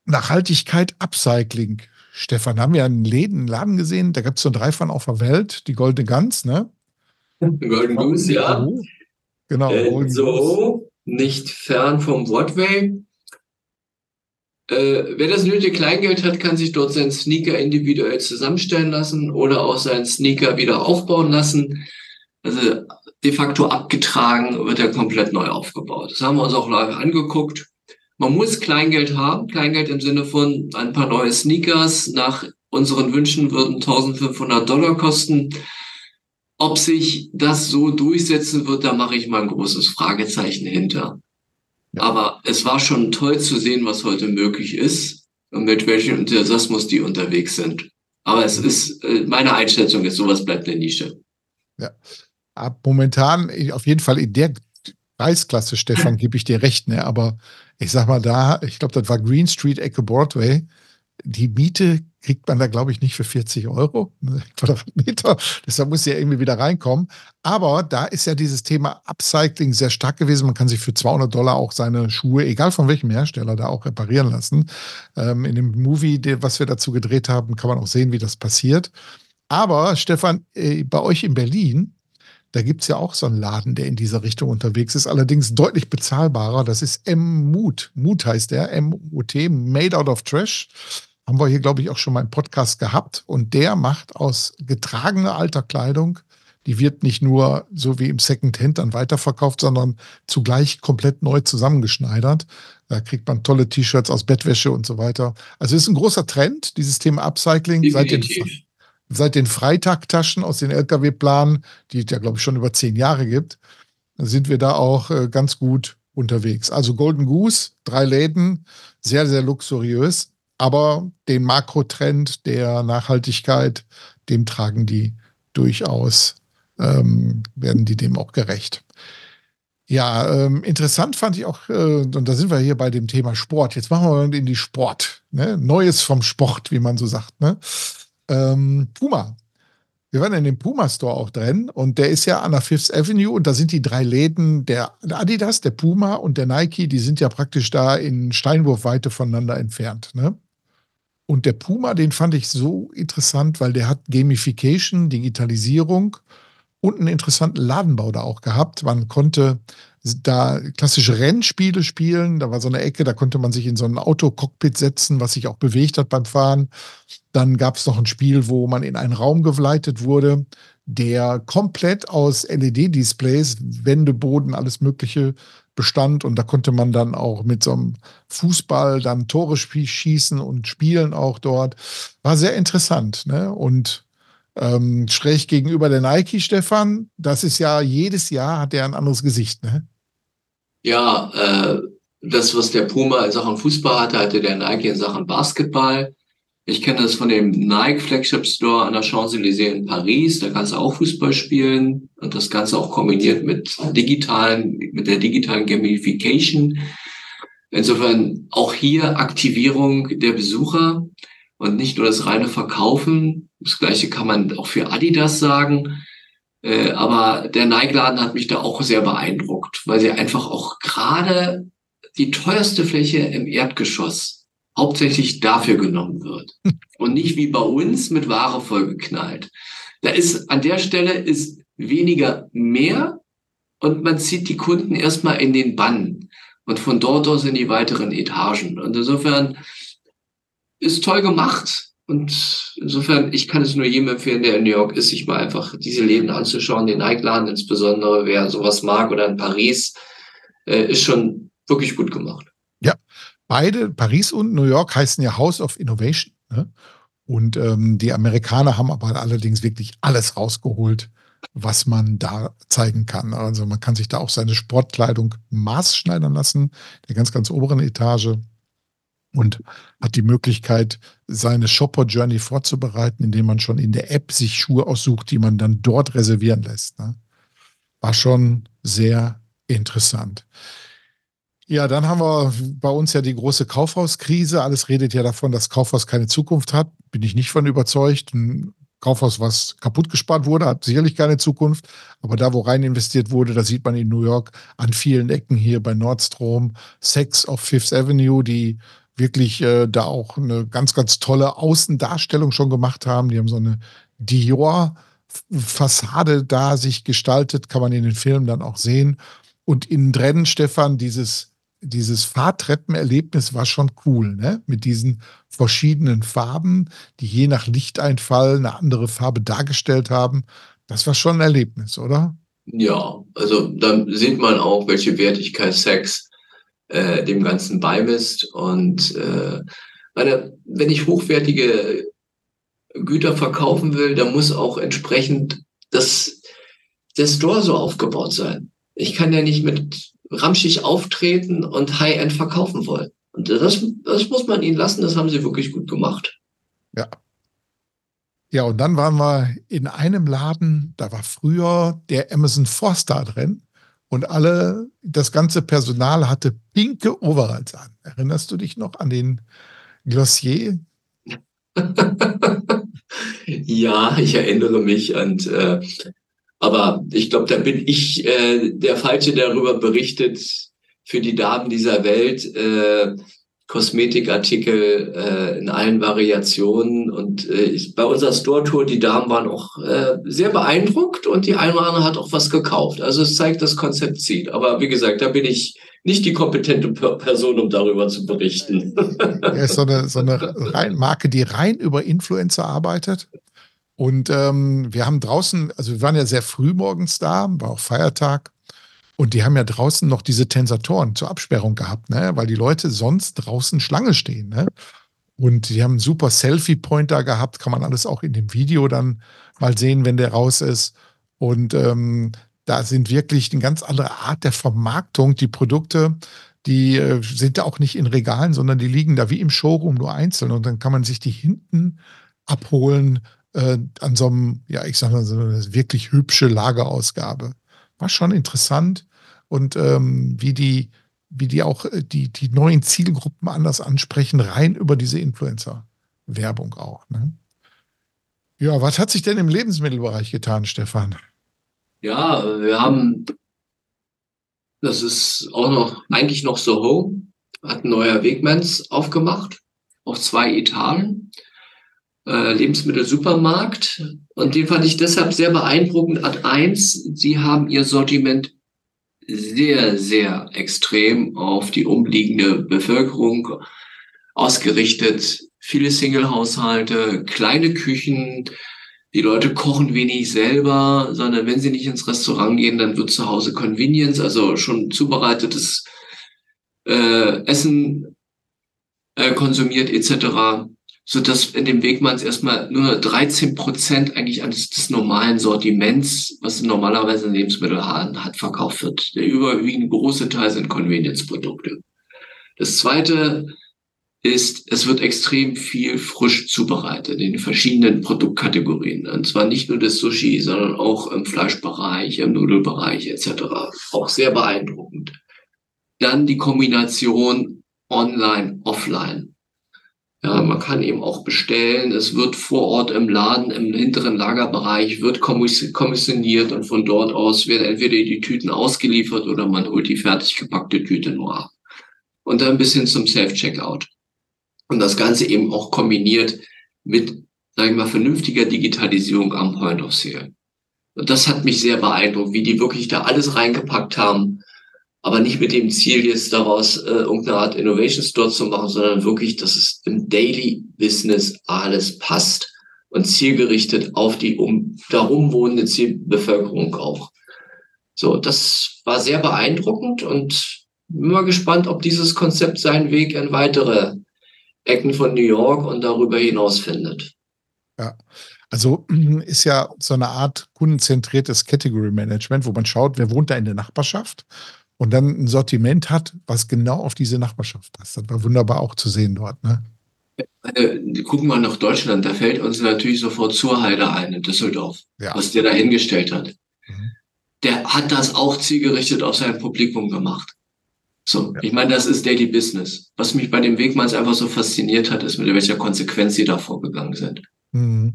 Nachhaltigkeit, Upcycling. Stefan, haben wir einen Läden, Laden gesehen, da gab es so drei von auf der Welt, die Goldene Gans, ne? Golden Goose, ja. Genau. Äh, so, nicht fern vom Broadway. Äh, wer das nötige Kleingeld hat, kann sich dort seinen Sneaker individuell zusammenstellen lassen oder auch seinen Sneaker wieder aufbauen lassen. Also de facto abgetragen wird er komplett neu aufgebaut. Das haben wir uns auch live angeguckt. Man muss Kleingeld haben, Kleingeld im Sinne von ein paar neue Sneakers nach unseren Wünschen würden 1500 Dollar kosten. Ob sich das so durchsetzen wird, da mache ich mal ein großes Fragezeichen hinter. Ja. Aber es war schon toll zu sehen, was heute möglich ist und mit welchem Enthusiasmus die unterwegs sind. Aber es ist, äh, meine Einschätzung ist, sowas bleibt eine Nische. Ja. Ab momentan, auf jeden Fall in der Preisklasse, Stefan, gebe ich dir recht, ne? Aber ich sag mal da, ich glaube, das war Green Street Ecke Broadway. Die Miete kriegt man da, glaube ich, nicht für 40 Euro ne, Quadratmeter. Deshalb muss ja irgendwie wieder reinkommen. Aber da ist ja dieses Thema Upcycling sehr stark gewesen. Man kann sich für 200 Dollar auch seine Schuhe, egal von welchem Hersteller, da auch reparieren lassen. Ähm, in dem Movie, was wir dazu gedreht haben, kann man auch sehen, wie das passiert. Aber Stefan, äh, bei euch in Berlin, da gibt es ja auch so einen Laden, der in dieser Richtung unterwegs ist, allerdings deutlich bezahlbarer. Das ist M-Mood. Mood heißt der, M-U-T, Made Out of Trash haben wir hier, glaube ich, auch schon mal im Podcast gehabt. Und der macht aus getragener alter Kleidung, die wird nicht nur so wie im Secondhand dann weiterverkauft, sondern zugleich komplett neu zusammengeschneidert. Da kriegt man tolle T-Shirts aus Bettwäsche und so weiter. Also ist ein großer Trend, dieses Thema Upcycling. Seit den, seit den Freitagtaschen aus den Lkw-Planen, die es ja, glaube ich, schon über zehn Jahre gibt, sind wir da auch äh, ganz gut unterwegs. Also Golden Goose, drei Läden, sehr, sehr luxuriös. Aber den Makrotrend der Nachhaltigkeit, dem tragen die durchaus, ähm, werden die dem auch gerecht. Ja, ähm, interessant fand ich auch, äh, und da sind wir hier bei dem Thema Sport. Jetzt machen wir in die Sport. Ne? Neues vom Sport, wie man so sagt. Ne? Ähm, Puma. Wir waren in dem Puma Store auch drin und der ist ja an der Fifth Avenue und da sind die drei Läden, der Adidas, der Puma und der Nike, die sind ja praktisch da in Steinwurfweite voneinander entfernt. Ne? Und der Puma, den fand ich so interessant, weil der hat Gamification, Digitalisierung und einen interessanten Ladenbau da auch gehabt. Man konnte da klassische Rennspiele spielen. Da war so eine Ecke, da konnte man sich in so ein Autocockpit setzen, was sich auch bewegt hat beim Fahren. Dann gab es noch ein Spiel, wo man in einen Raum geleitet wurde, der komplett aus LED-Displays, Wände, Boden, alles Mögliche bestand und da konnte man dann auch mit so einem Fußball dann Tore schießen und spielen auch dort. War sehr interessant. Ne? Und ähm, schräg gegenüber der Nike, Stefan, das ist ja jedes Jahr hat er ein anderes Gesicht. Ne? Ja, äh, das, was der Puma in Sachen Fußball hatte, hatte der Nike in Sachen Basketball. Ich kenne das von dem Nike Flagship Store an der Champs-Élysées in Paris. Da kannst du auch Fußball spielen und das Ganze auch kombiniert mit digitalen, mit der digitalen Gamification. Insofern auch hier Aktivierung der Besucher und nicht nur das reine Verkaufen. Das gleiche kann man auch für Adidas sagen. Äh, aber der Nike-Laden hat mich da auch sehr beeindruckt, weil sie einfach auch gerade die teuerste Fläche im Erdgeschoss hauptsächlich dafür genommen wird und nicht wie bei uns mit Ware vollgeknallt. Da ist an der Stelle ist weniger mehr und man zieht die Kunden erstmal in den Bann und von dort aus in die weiteren Etagen. Und insofern ist toll gemacht. Und insofern, ich kann es nur jedem empfehlen, der in New York ist, sich mal einfach diese Läden anzuschauen, den Nike-Laden insbesondere, wer sowas mag oder in Paris, äh, ist schon wirklich gut gemacht. Ja, beide, Paris und New York, heißen ja House of Innovation. Ne? Und ähm, die Amerikaner haben aber allerdings wirklich alles rausgeholt, was man da zeigen kann. Also man kann sich da auch seine Sportkleidung maßschneidern lassen, der ganz, ganz oberen Etage. Und hat die Möglichkeit, seine Shopper-Journey vorzubereiten, indem man schon in der App sich Schuhe aussucht, die man dann dort reservieren lässt. Ne? War schon sehr interessant. Ja, dann haben wir bei uns ja die große Kaufhauskrise. Alles redet ja davon, dass Kaufhaus keine Zukunft hat. Bin ich nicht von überzeugt. Ein Kaufhaus, was kaputt gespart wurde, hat sicherlich keine Zukunft. Aber da, wo rein investiert wurde, da sieht man in New York an vielen Ecken hier bei Nordstrom, Sex auf Fifth Avenue, die wirklich äh, da auch eine ganz, ganz tolle Außendarstellung schon gemacht haben. Die haben so eine Dior-Fassade da sich gestaltet, kann man in den Filmen dann auch sehen. Und innen drin, Stefan, dieses dieses Fahrtreppenerlebnis war schon cool, ne? Mit diesen verschiedenen Farben, die je nach Lichteinfall eine andere Farbe dargestellt haben. Das war schon ein Erlebnis, oder? Ja, also da sieht man auch, welche Wertigkeit Sex äh, dem Ganzen beimisst. Und äh, meine, wenn ich hochwertige Güter verkaufen will, dann muss auch entsprechend das, der Store so aufgebaut sein. Ich kann ja nicht mit ramschig auftreten und High-End verkaufen wollen. Und das, das muss man ihnen lassen, das haben sie wirklich gut gemacht. Ja. Ja, und dann waren wir in einem Laden, da war früher der Amazon Forster drin und alle, das ganze Personal hatte pinke Overalls an. Erinnerst du dich noch an den Glossier? ja, ich erinnere mich und äh, aber ich glaube, da bin ich äh, der Falsche, der darüber berichtet, für die Damen dieser Welt, äh, Kosmetikartikel äh, in allen Variationen. Und äh, ich, bei unserer Store-Tour, die Damen waren auch äh, sehr beeindruckt und die eine hat auch was gekauft. Also es zeigt, das Konzept zieht. Aber wie gesagt, da bin ich nicht die kompetente Person, um darüber zu berichten. Ja, ist so eine, so eine Marke, die rein über Influencer arbeitet. Und ähm, wir haben draußen, also wir waren ja sehr früh morgens da, war auch Feiertag. Und die haben ja draußen noch diese Tensatoren zur Absperrung gehabt, ne? weil die Leute sonst draußen Schlange stehen. Ne? Und die haben einen super Selfie-Point da gehabt, kann man alles auch in dem Video dann mal sehen, wenn der raus ist. Und ähm, da sind wirklich eine ganz andere Art der Vermarktung. Die Produkte, die äh, sind da auch nicht in Regalen, sondern die liegen da wie im Showroom nur einzeln. Und dann kann man sich die hinten abholen äh, an so einem, ja, ich sag mal, so eine wirklich hübsche Lagerausgabe. War schon interessant und ähm, wie die, wie die auch äh, die, die neuen Zielgruppen anders ansprechen, rein über diese Influencer-Werbung auch. Ne? Ja, was hat sich denn im Lebensmittelbereich getan, Stefan? Ja, wir haben, das ist auch noch, eigentlich noch Soho, hat ein neuer Wegmans aufgemacht, auf zwei Etagen äh, Lebensmittelsupermarkt. Und den fand ich deshalb sehr beeindruckend. Ad 1, sie haben ihr Sortiment sehr, sehr extrem auf die umliegende Bevölkerung ausgerichtet. Viele Single-Haushalte, kleine Küchen. Die Leute kochen wenig selber, sondern wenn sie nicht ins Restaurant gehen, dann wird zu Hause Convenience, also schon zubereitetes äh, Essen äh, konsumiert etc so dass in dem Wegmanns erstmal nur 13 Prozent eigentlich eines des normalen Sortiments, was normalerweise in Lebensmittelhandel hat, verkauft wird. Der überwiegende große Teil sind Convenience-Produkte. Das zweite, ist, es wird extrem viel frisch zubereitet in verschiedenen Produktkategorien. Und zwar nicht nur das Sushi, sondern auch im Fleischbereich, im Nudelbereich etc. Auch sehr beeindruckend. Dann die Kombination online, offline. Ja, man kann eben auch bestellen. Es wird vor Ort im Laden, im hinteren Lagerbereich, wird kommissioniert und von dort aus werden entweder die Tüten ausgeliefert oder man holt die fertig gepackte Tüte nur ab. Und dann bis hin zum Self-Checkout. Und das Ganze eben auch kombiniert mit, sage ich mal, vernünftiger Digitalisierung am Point of Sale. Und das hat mich sehr beeindruckt, wie die wirklich da alles reingepackt haben aber nicht mit dem Ziel, jetzt daraus äh, irgendeine Art Innovation Store zu machen, sondern wirklich, dass es im Daily Business alles passt und zielgerichtet auf die um darum wohnende Zielbevölkerung auch. So, das war sehr beeindruckend und bin mal gespannt, ob dieses Konzept seinen Weg in weitere Ecken von New York und darüber hinaus findet. Ja, also ist ja so eine Art kundenzentriertes Category Management, wo man schaut, wer wohnt da in der Nachbarschaft und dann ein Sortiment hat, was genau auf diese Nachbarschaft passt. Das war wunderbar auch zu sehen dort. Ne? Äh, gucken wir nach Deutschland, da fällt uns natürlich sofort Zurheide ein in Düsseldorf, ja. was der da hingestellt hat. Mhm. Der hat das auch zielgerichtet auf sein Publikum gemacht. So, ja. ich meine, das ist Daily Business. Was mich bei dem Wegmanns einfach so fasziniert hat, ist, mit welcher Konsequenz sie da vorgegangen sind. Mhm.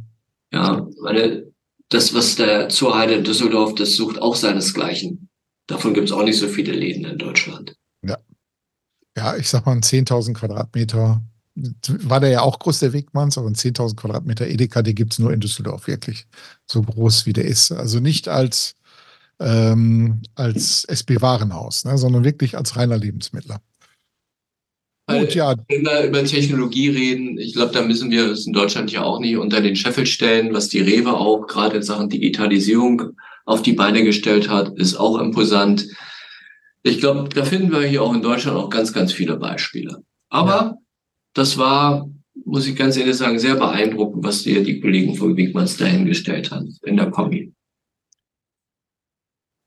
Ja, meine, das, was der Zurheide in Düsseldorf, das sucht auch seinesgleichen. Davon gibt es auch nicht so viele Läden in Deutschland. Ja. Ja, ich sag mal, 10.000 Quadratmeter war der ja auch groß, der Wegmanns, aber ein 10.000 Quadratmeter Edeka, die gibt es nur in Düsseldorf wirklich. So groß wie der ist. Also nicht als, ähm, als SB-Warenhaus, ne, sondern wirklich als reiner Lebensmittler. Gut, ja. Wenn wir über Technologie reden, ich glaube, da müssen wir es in Deutschland ja auch nicht unter den Scheffel stellen, was die Rewe auch gerade in Sachen Digitalisierung auf die Beine gestellt hat, ist auch imposant. Ich glaube, da finden wir hier auch in Deutschland auch ganz, ganz viele Beispiele. Aber ja. das war, muss ich ganz ehrlich sagen, sehr beeindruckend, was dir die Kollegen von Wigmanns dahingestellt haben in der Kombi.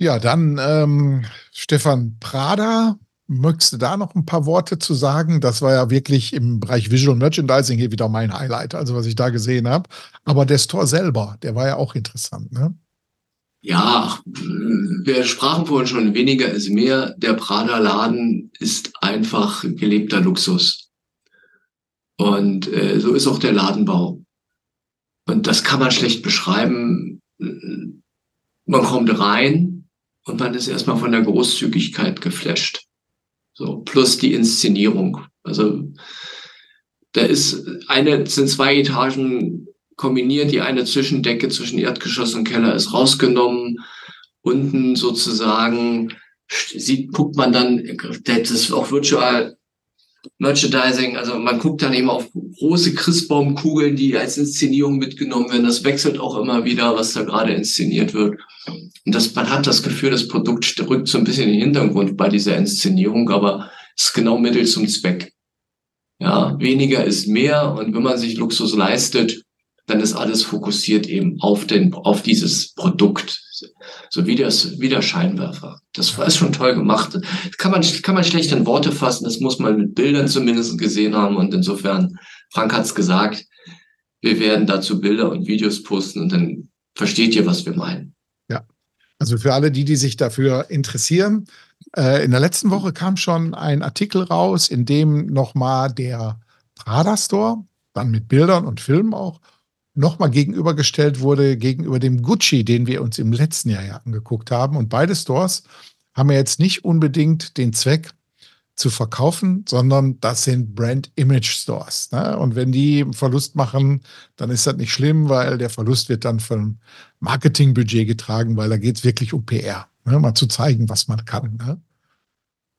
Ja, dann ähm, Stefan Prada. Möchtest du da noch ein paar Worte zu sagen? Das war ja wirklich im Bereich Visual Merchandising hier wieder mein Highlight, also was ich da gesehen habe. Aber der Store selber, der war ja auch interessant, ne? Ja, wir sprachen vorhin schon, weniger ist mehr. Der Prada-Laden ist einfach gelebter Luxus. Und äh, so ist auch der Ladenbau. Und das kann man schlecht beschreiben. Man kommt rein und man ist erstmal von der Großzügigkeit geflasht. So, plus die Inszenierung. Also da ist eine, sind zwei Etagen kombiniert. Die eine Zwischendecke zwischen Erdgeschoss und Keller ist rausgenommen. Unten sozusagen sieht, guckt man dann, das ist auch Virtual Merchandising, also man guckt dann eben auf große Christbaumkugeln, die als Inszenierung mitgenommen werden. Das wechselt auch immer wieder, was da gerade inszeniert wird. Und das, man hat das Gefühl, das Produkt rückt so ein bisschen in den Hintergrund bei dieser Inszenierung, aber es ist genau Mittel zum Zweck. Ja, weniger ist mehr und wenn man sich Luxus leistet, dann ist alles fokussiert eben auf den, auf dieses Produkt. So wie das, wie der Scheinwerfer. Das ist schon toll gemacht. Das kann man, kann man schlecht in Worte fassen. Das muss man mit Bildern zumindest gesehen haben. Und insofern, Frank hat es gesagt, wir werden dazu Bilder und Videos posten und dann versteht ihr, was wir meinen. Ja. Also für alle die, die sich dafür interessieren, äh, in der letzten Woche kam schon ein Artikel raus, in dem nochmal der Prada Store, dann mit Bildern und Filmen auch, nochmal gegenübergestellt wurde gegenüber dem Gucci, den wir uns im letzten Jahr ja angeguckt haben. Und beide Stores haben ja jetzt nicht unbedingt den Zweck zu verkaufen, sondern das sind Brand Image Stores. Ne? Und wenn die Verlust machen, dann ist das nicht schlimm, weil der Verlust wird dann vom Marketingbudget getragen, weil da geht es wirklich um PR. Ne? Mal zu zeigen, was man kann. Ne?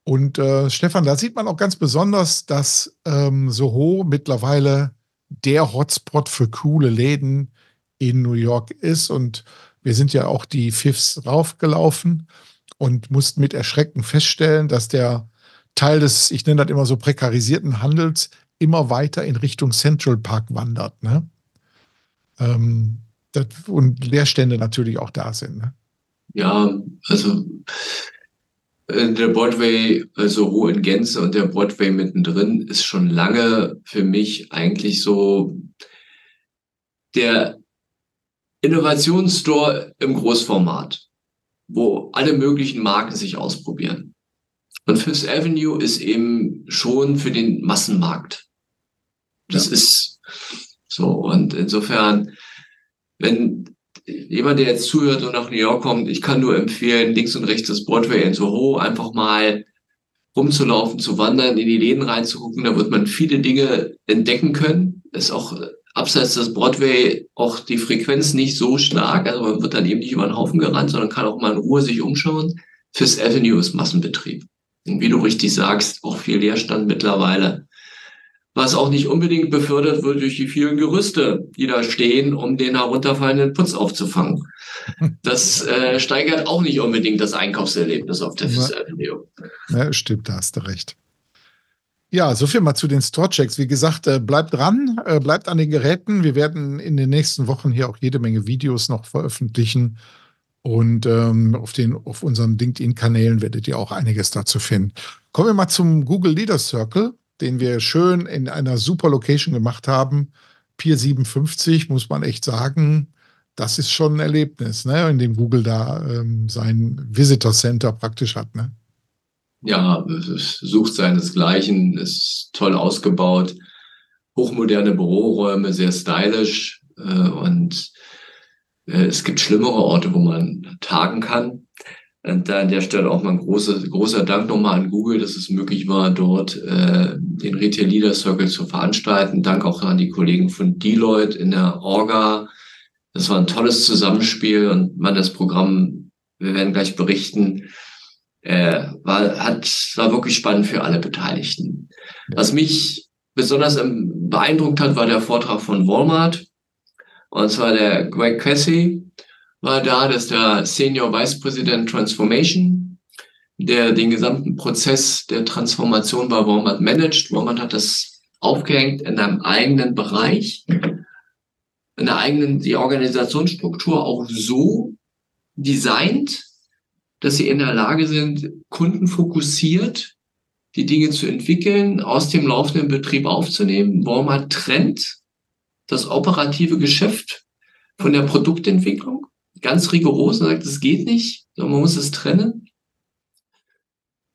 Und äh, Stefan, da sieht man auch ganz besonders, dass ähm, Soho mittlerweile der Hotspot für coole Läden in New York ist. Und wir sind ja auch die Fifths raufgelaufen und mussten mit Erschrecken feststellen, dass der Teil des, ich nenne das immer so prekarisierten Handels, immer weiter in Richtung Central Park wandert. Ne? Ähm, das, und Leerstände natürlich auch da sind. Ne? Ja, also der Broadway, also Ruhe in Gänze und der Broadway mittendrin ist schon lange für mich eigentlich so der Innovationsstore im Großformat, wo alle möglichen Marken sich ausprobieren. Und Fifth Avenue ist eben schon für den Massenmarkt. Das ja. ist so. Und insofern, wenn jemand, der jetzt zuhört und nach New York kommt, ich kann nur empfehlen, links und rechts das Broadway in Soho einfach mal rumzulaufen, zu wandern, in die Läden reinzugucken. Da wird man viele Dinge entdecken können. Ist auch abseits des Broadway auch die Frequenz nicht so stark. Also man wird dann eben nicht über den Haufen gerannt, sondern kann auch mal in Ruhe sich umschauen. Fifth Avenue ist Massenbetrieb. Und wie du richtig sagst, auch viel Leerstand mittlerweile was auch nicht unbedingt befördert wird durch die vielen Gerüste, die da stehen, um den herunterfallenden Putz aufzufangen. Das äh, steigert auch nicht unbedingt das Einkaufserlebnis auf der Fifth Avenue. Ja, stimmt, da hast du recht. Ja, so viel mal zu den Store-Checks. Wie gesagt, äh, bleibt dran, äh, bleibt an den Geräten. Wir werden in den nächsten Wochen hier auch jede Menge Videos noch veröffentlichen. Und ähm, auf, den, auf unseren LinkedIn-Kanälen werdet ihr auch einiges dazu finden. Kommen wir mal zum Google Leader Circle den wir schön in einer super Location gemacht haben. Pier 57, muss man echt sagen, das ist schon ein Erlebnis, ne? in dem Google da ähm, sein Visitor Center praktisch hat. Ne? Ja, es sucht seinesgleichen, ist toll ausgebaut, hochmoderne Büroräume, sehr stylisch äh, und äh, es gibt schlimmere Orte, wo man tagen kann. Und da an der Stelle auch mal ein großer, großer Dank nochmal an Google, dass es möglich war, dort äh, den Retail Leader Circle zu veranstalten. Dank auch an die Kollegen von Deloitte in der Orga. Das war ein tolles Zusammenspiel und man das Programm, wir werden gleich berichten, äh, war, hat, war wirklich spannend für alle Beteiligten. Was mich besonders beeindruckt hat, war der Vortrag von Walmart. Und zwar der Greg Cassie, war da, dass der Senior Vice President Transformation, der den gesamten Prozess der Transformation bei Walmart managt. Walmart hat das aufgehängt in einem eigenen Bereich, in der eigenen, die Organisationsstruktur auch so designt, dass sie in der Lage sind, kundenfokussiert die Dinge zu entwickeln, aus dem laufenden Betrieb aufzunehmen. Walmart trennt das operative Geschäft von der Produktentwicklung ganz rigoros und sagt, es geht nicht, man muss es trennen.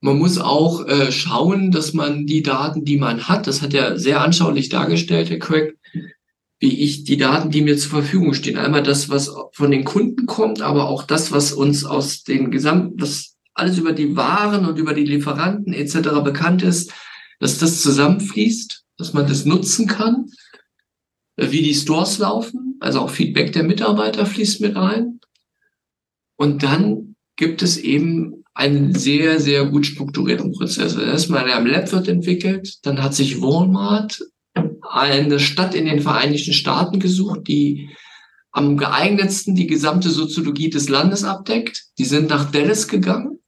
Man muss auch äh, schauen, dass man die Daten, die man hat, das hat er sehr anschaulich dargestellt, Herr Craig, wie ich die Daten, die mir zur Verfügung stehen, einmal das, was von den Kunden kommt, aber auch das, was uns aus den gesamten, was alles über die Waren und über die Lieferanten etc. bekannt ist, dass das zusammenfließt, dass man das nutzen kann, wie die Stores laufen, also auch Feedback der Mitarbeiter fließt mit ein. Und dann gibt es eben einen sehr, sehr gut strukturierten Prozess. Also erstmal am Lab wird entwickelt, dann hat sich Walmart eine Stadt in den Vereinigten Staaten gesucht, die am geeignetsten die gesamte Soziologie des Landes abdeckt. Die sind nach Dallas gegangen,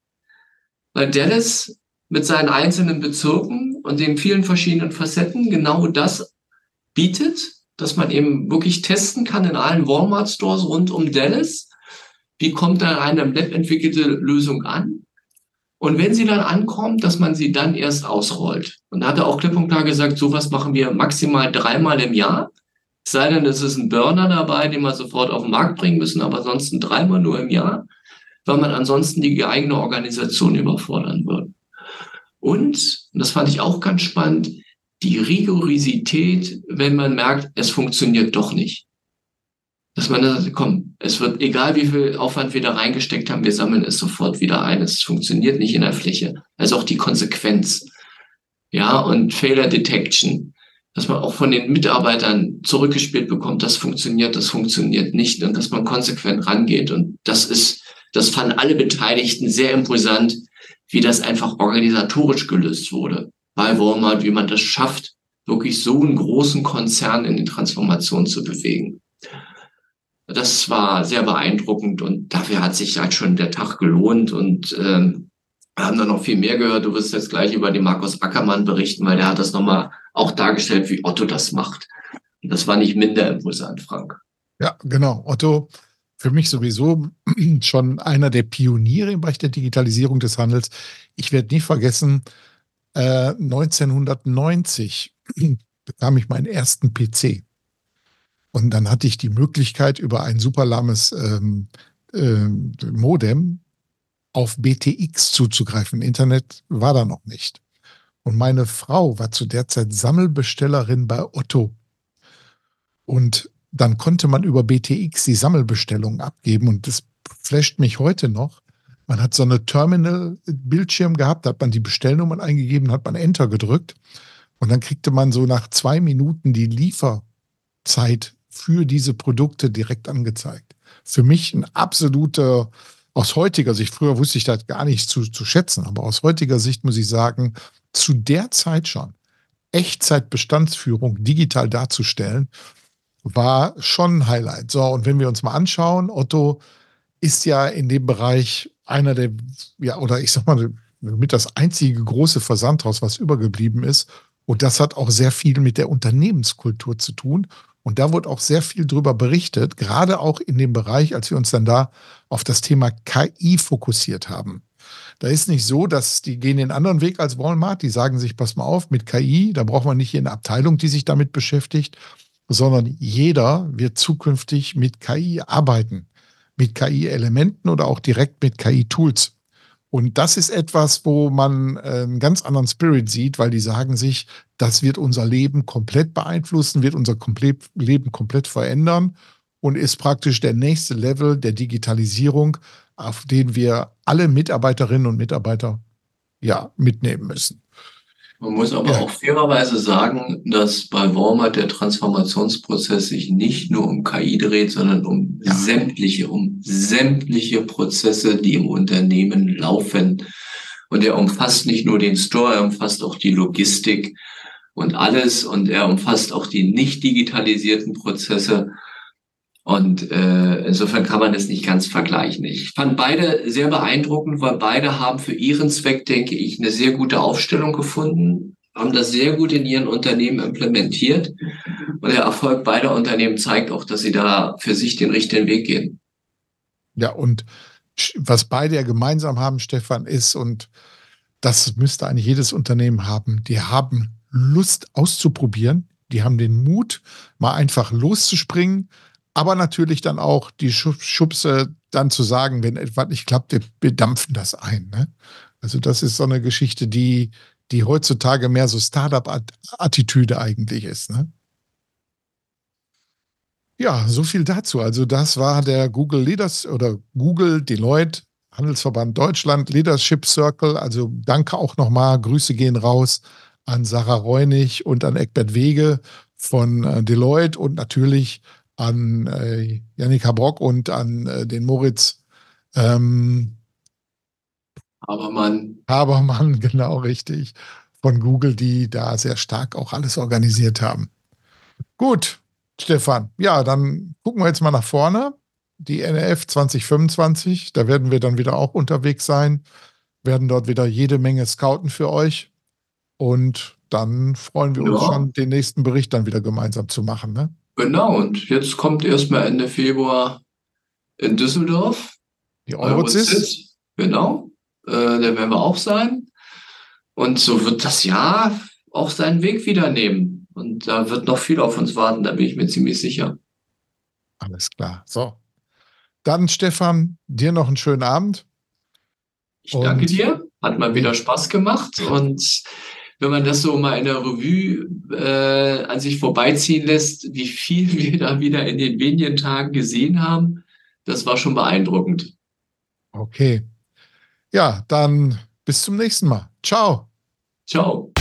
weil Dallas mit seinen einzelnen Bezirken und den vielen verschiedenen Facetten genau das bietet, dass man eben wirklich testen kann in allen Walmart-Stores rund um Dallas wie kommt da eine im Lab entwickelte Lösung an? Und wenn sie dann ankommt, dass man sie dann erst ausrollt. Und da hat er auch klipp und klar gesagt, sowas machen wir maximal dreimal im Jahr. Sei denn, es ist ein Burner dabei, den wir sofort auf den Markt bringen müssen, aber ansonsten dreimal nur im Jahr, weil man ansonsten die eigene Organisation überfordern würde. Und, und das fand ich auch ganz spannend, die Rigorisität, wenn man merkt, es funktioniert doch nicht dass man sagt, komm, es wird egal, wie viel Aufwand wir da reingesteckt haben, wir sammeln es sofort wieder ein. Es funktioniert nicht in der Fläche. Also auch die Konsequenz. Ja, und Failure Detection, dass man auch von den Mitarbeitern zurückgespielt bekommt, das funktioniert, das funktioniert nicht und dass man konsequent rangeht. Und das ist, das fanden alle Beteiligten sehr imposant, wie das einfach organisatorisch gelöst wurde. Bei Walmart, wie man das schafft, wirklich so einen großen Konzern in die Transformation zu bewegen. Das war sehr beeindruckend und dafür hat sich halt schon der Tag gelohnt und ähm, wir haben dann noch viel mehr gehört. Du wirst jetzt gleich über den Markus Ackermann berichten, weil der hat das nochmal auch dargestellt, wie Otto das macht. Und das war nicht minder imposant, Frank. Ja, genau. Otto für mich sowieso schon einer der Pioniere im Bereich der Digitalisierung des Handels. Ich werde nie vergessen, äh, 1990 bekam ich meinen ersten PC. Und dann hatte ich die Möglichkeit, über ein super lahmes ähm, äh, Modem auf BTX zuzugreifen. Internet war da noch nicht. Und meine Frau war zu der Zeit Sammelbestellerin bei Otto. Und dann konnte man über BTX die Sammelbestellungen abgeben und das flasht mich heute noch. Man hat so eine Terminal-Bildschirm gehabt, da hat man die Bestellnummern eingegeben, hat man Enter gedrückt und dann kriegte man so nach zwei Minuten die Lieferzeit für diese Produkte direkt angezeigt. Für mich ein absoluter, aus heutiger Sicht, früher wusste ich das gar nicht zu, zu schätzen, aber aus heutiger Sicht muss ich sagen, zu der Zeit schon Echtzeitbestandsführung digital darzustellen, war schon ein Highlight. So, und wenn wir uns mal anschauen, Otto ist ja in dem Bereich einer der, ja, oder ich sag mal, mit das einzige große Versandhaus, was übergeblieben ist. Und das hat auch sehr viel mit der Unternehmenskultur zu tun. Und da wurde auch sehr viel drüber berichtet, gerade auch in dem Bereich, als wir uns dann da auf das Thema KI fokussiert haben. Da ist nicht so, dass die gehen den anderen Weg als Walmart. Die sagen sich, pass mal auf, mit KI, da braucht man nicht hier eine Abteilung, die sich damit beschäftigt, sondern jeder wird zukünftig mit KI arbeiten, mit KI-Elementen oder auch direkt mit KI-Tools. Und das ist etwas, wo man äh, einen ganz anderen Spirit sieht, weil die sagen sich, das wird unser Leben komplett beeinflussen, wird unser komplett Leben komplett verändern und ist praktisch der nächste Level der Digitalisierung, auf den wir alle Mitarbeiterinnen und Mitarbeiter ja mitnehmen müssen. Man muss aber ja. auch fairerweise sagen, dass bei Walmart der Transformationsprozess sich nicht nur um KI dreht, sondern um ja. sämtliche, um sämtliche Prozesse, die im Unternehmen laufen. Und er umfasst nicht nur den Store, er umfasst auch die Logistik und alles und er umfasst auch die nicht digitalisierten Prozesse. Und äh, insofern kann man es nicht ganz vergleichen. Ich fand beide sehr beeindruckend, weil beide haben für ihren Zweck, denke ich, eine sehr gute Aufstellung gefunden, haben das sehr gut in ihren Unternehmen implementiert. Und der Erfolg beider Unternehmen zeigt auch, dass sie da für sich den richtigen Weg gehen. Ja, und was beide ja gemeinsam haben, Stefan, ist, und das müsste eigentlich jedes Unternehmen haben, die haben Lust auszuprobieren, die haben den Mut, mal einfach loszuspringen aber natürlich dann auch die Schubse dann zu sagen, wenn etwas nicht klappt, wir bedampfen das ein. Ne? Also das ist so eine Geschichte, die, die heutzutage mehr so Startup-Attitüde eigentlich ist. Ne? Ja, so viel dazu. Also das war der Google Leaders oder Google Deloitte Handelsverband Deutschland Leadership Circle. Also danke auch nochmal. Grüße gehen raus an Sarah Reunig und an Eckbert Wege von äh, Deloitte und natürlich an äh, Janika Brock und an äh, den Moritz ähm, Habermann. Habermann, genau richtig, von Google, die da sehr stark auch alles organisiert haben. Gut, Stefan. Ja, dann gucken wir jetzt mal nach vorne. Die NRF 2025, da werden wir dann wieder auch unterwegs sein, werden dort wieder jede Menge scouten für euch. Und dann freuen wir uns schon, den nächsten Bericht dann wieder gemeinsam zu machen. Ne? Genau, und jetzt kommt erstmal Ende Februar in Düsseldorf. Die Eurozis. Genau, äh, da werden wir auch sein. Und so wird das Jahr auch seinen Weg wieder nehmen. Und da wird noch viel auf uns warten, da bin ich mir ziemlich sicher. Alles klar. So. Dann, Stefan, dir noch einen schönen Abend. Ich danke dir. Hat mal wieder Spaß gemacht. Und wenn man das so mal in der Revue äh, an sich vorbeiziehen lässt, wie viel wir da wieder in den wenigen Tagen gesehen haben, das war schon beeindruckend. Okay. Ja, dann bis zum nächsten Mal. Ciao. Ciao.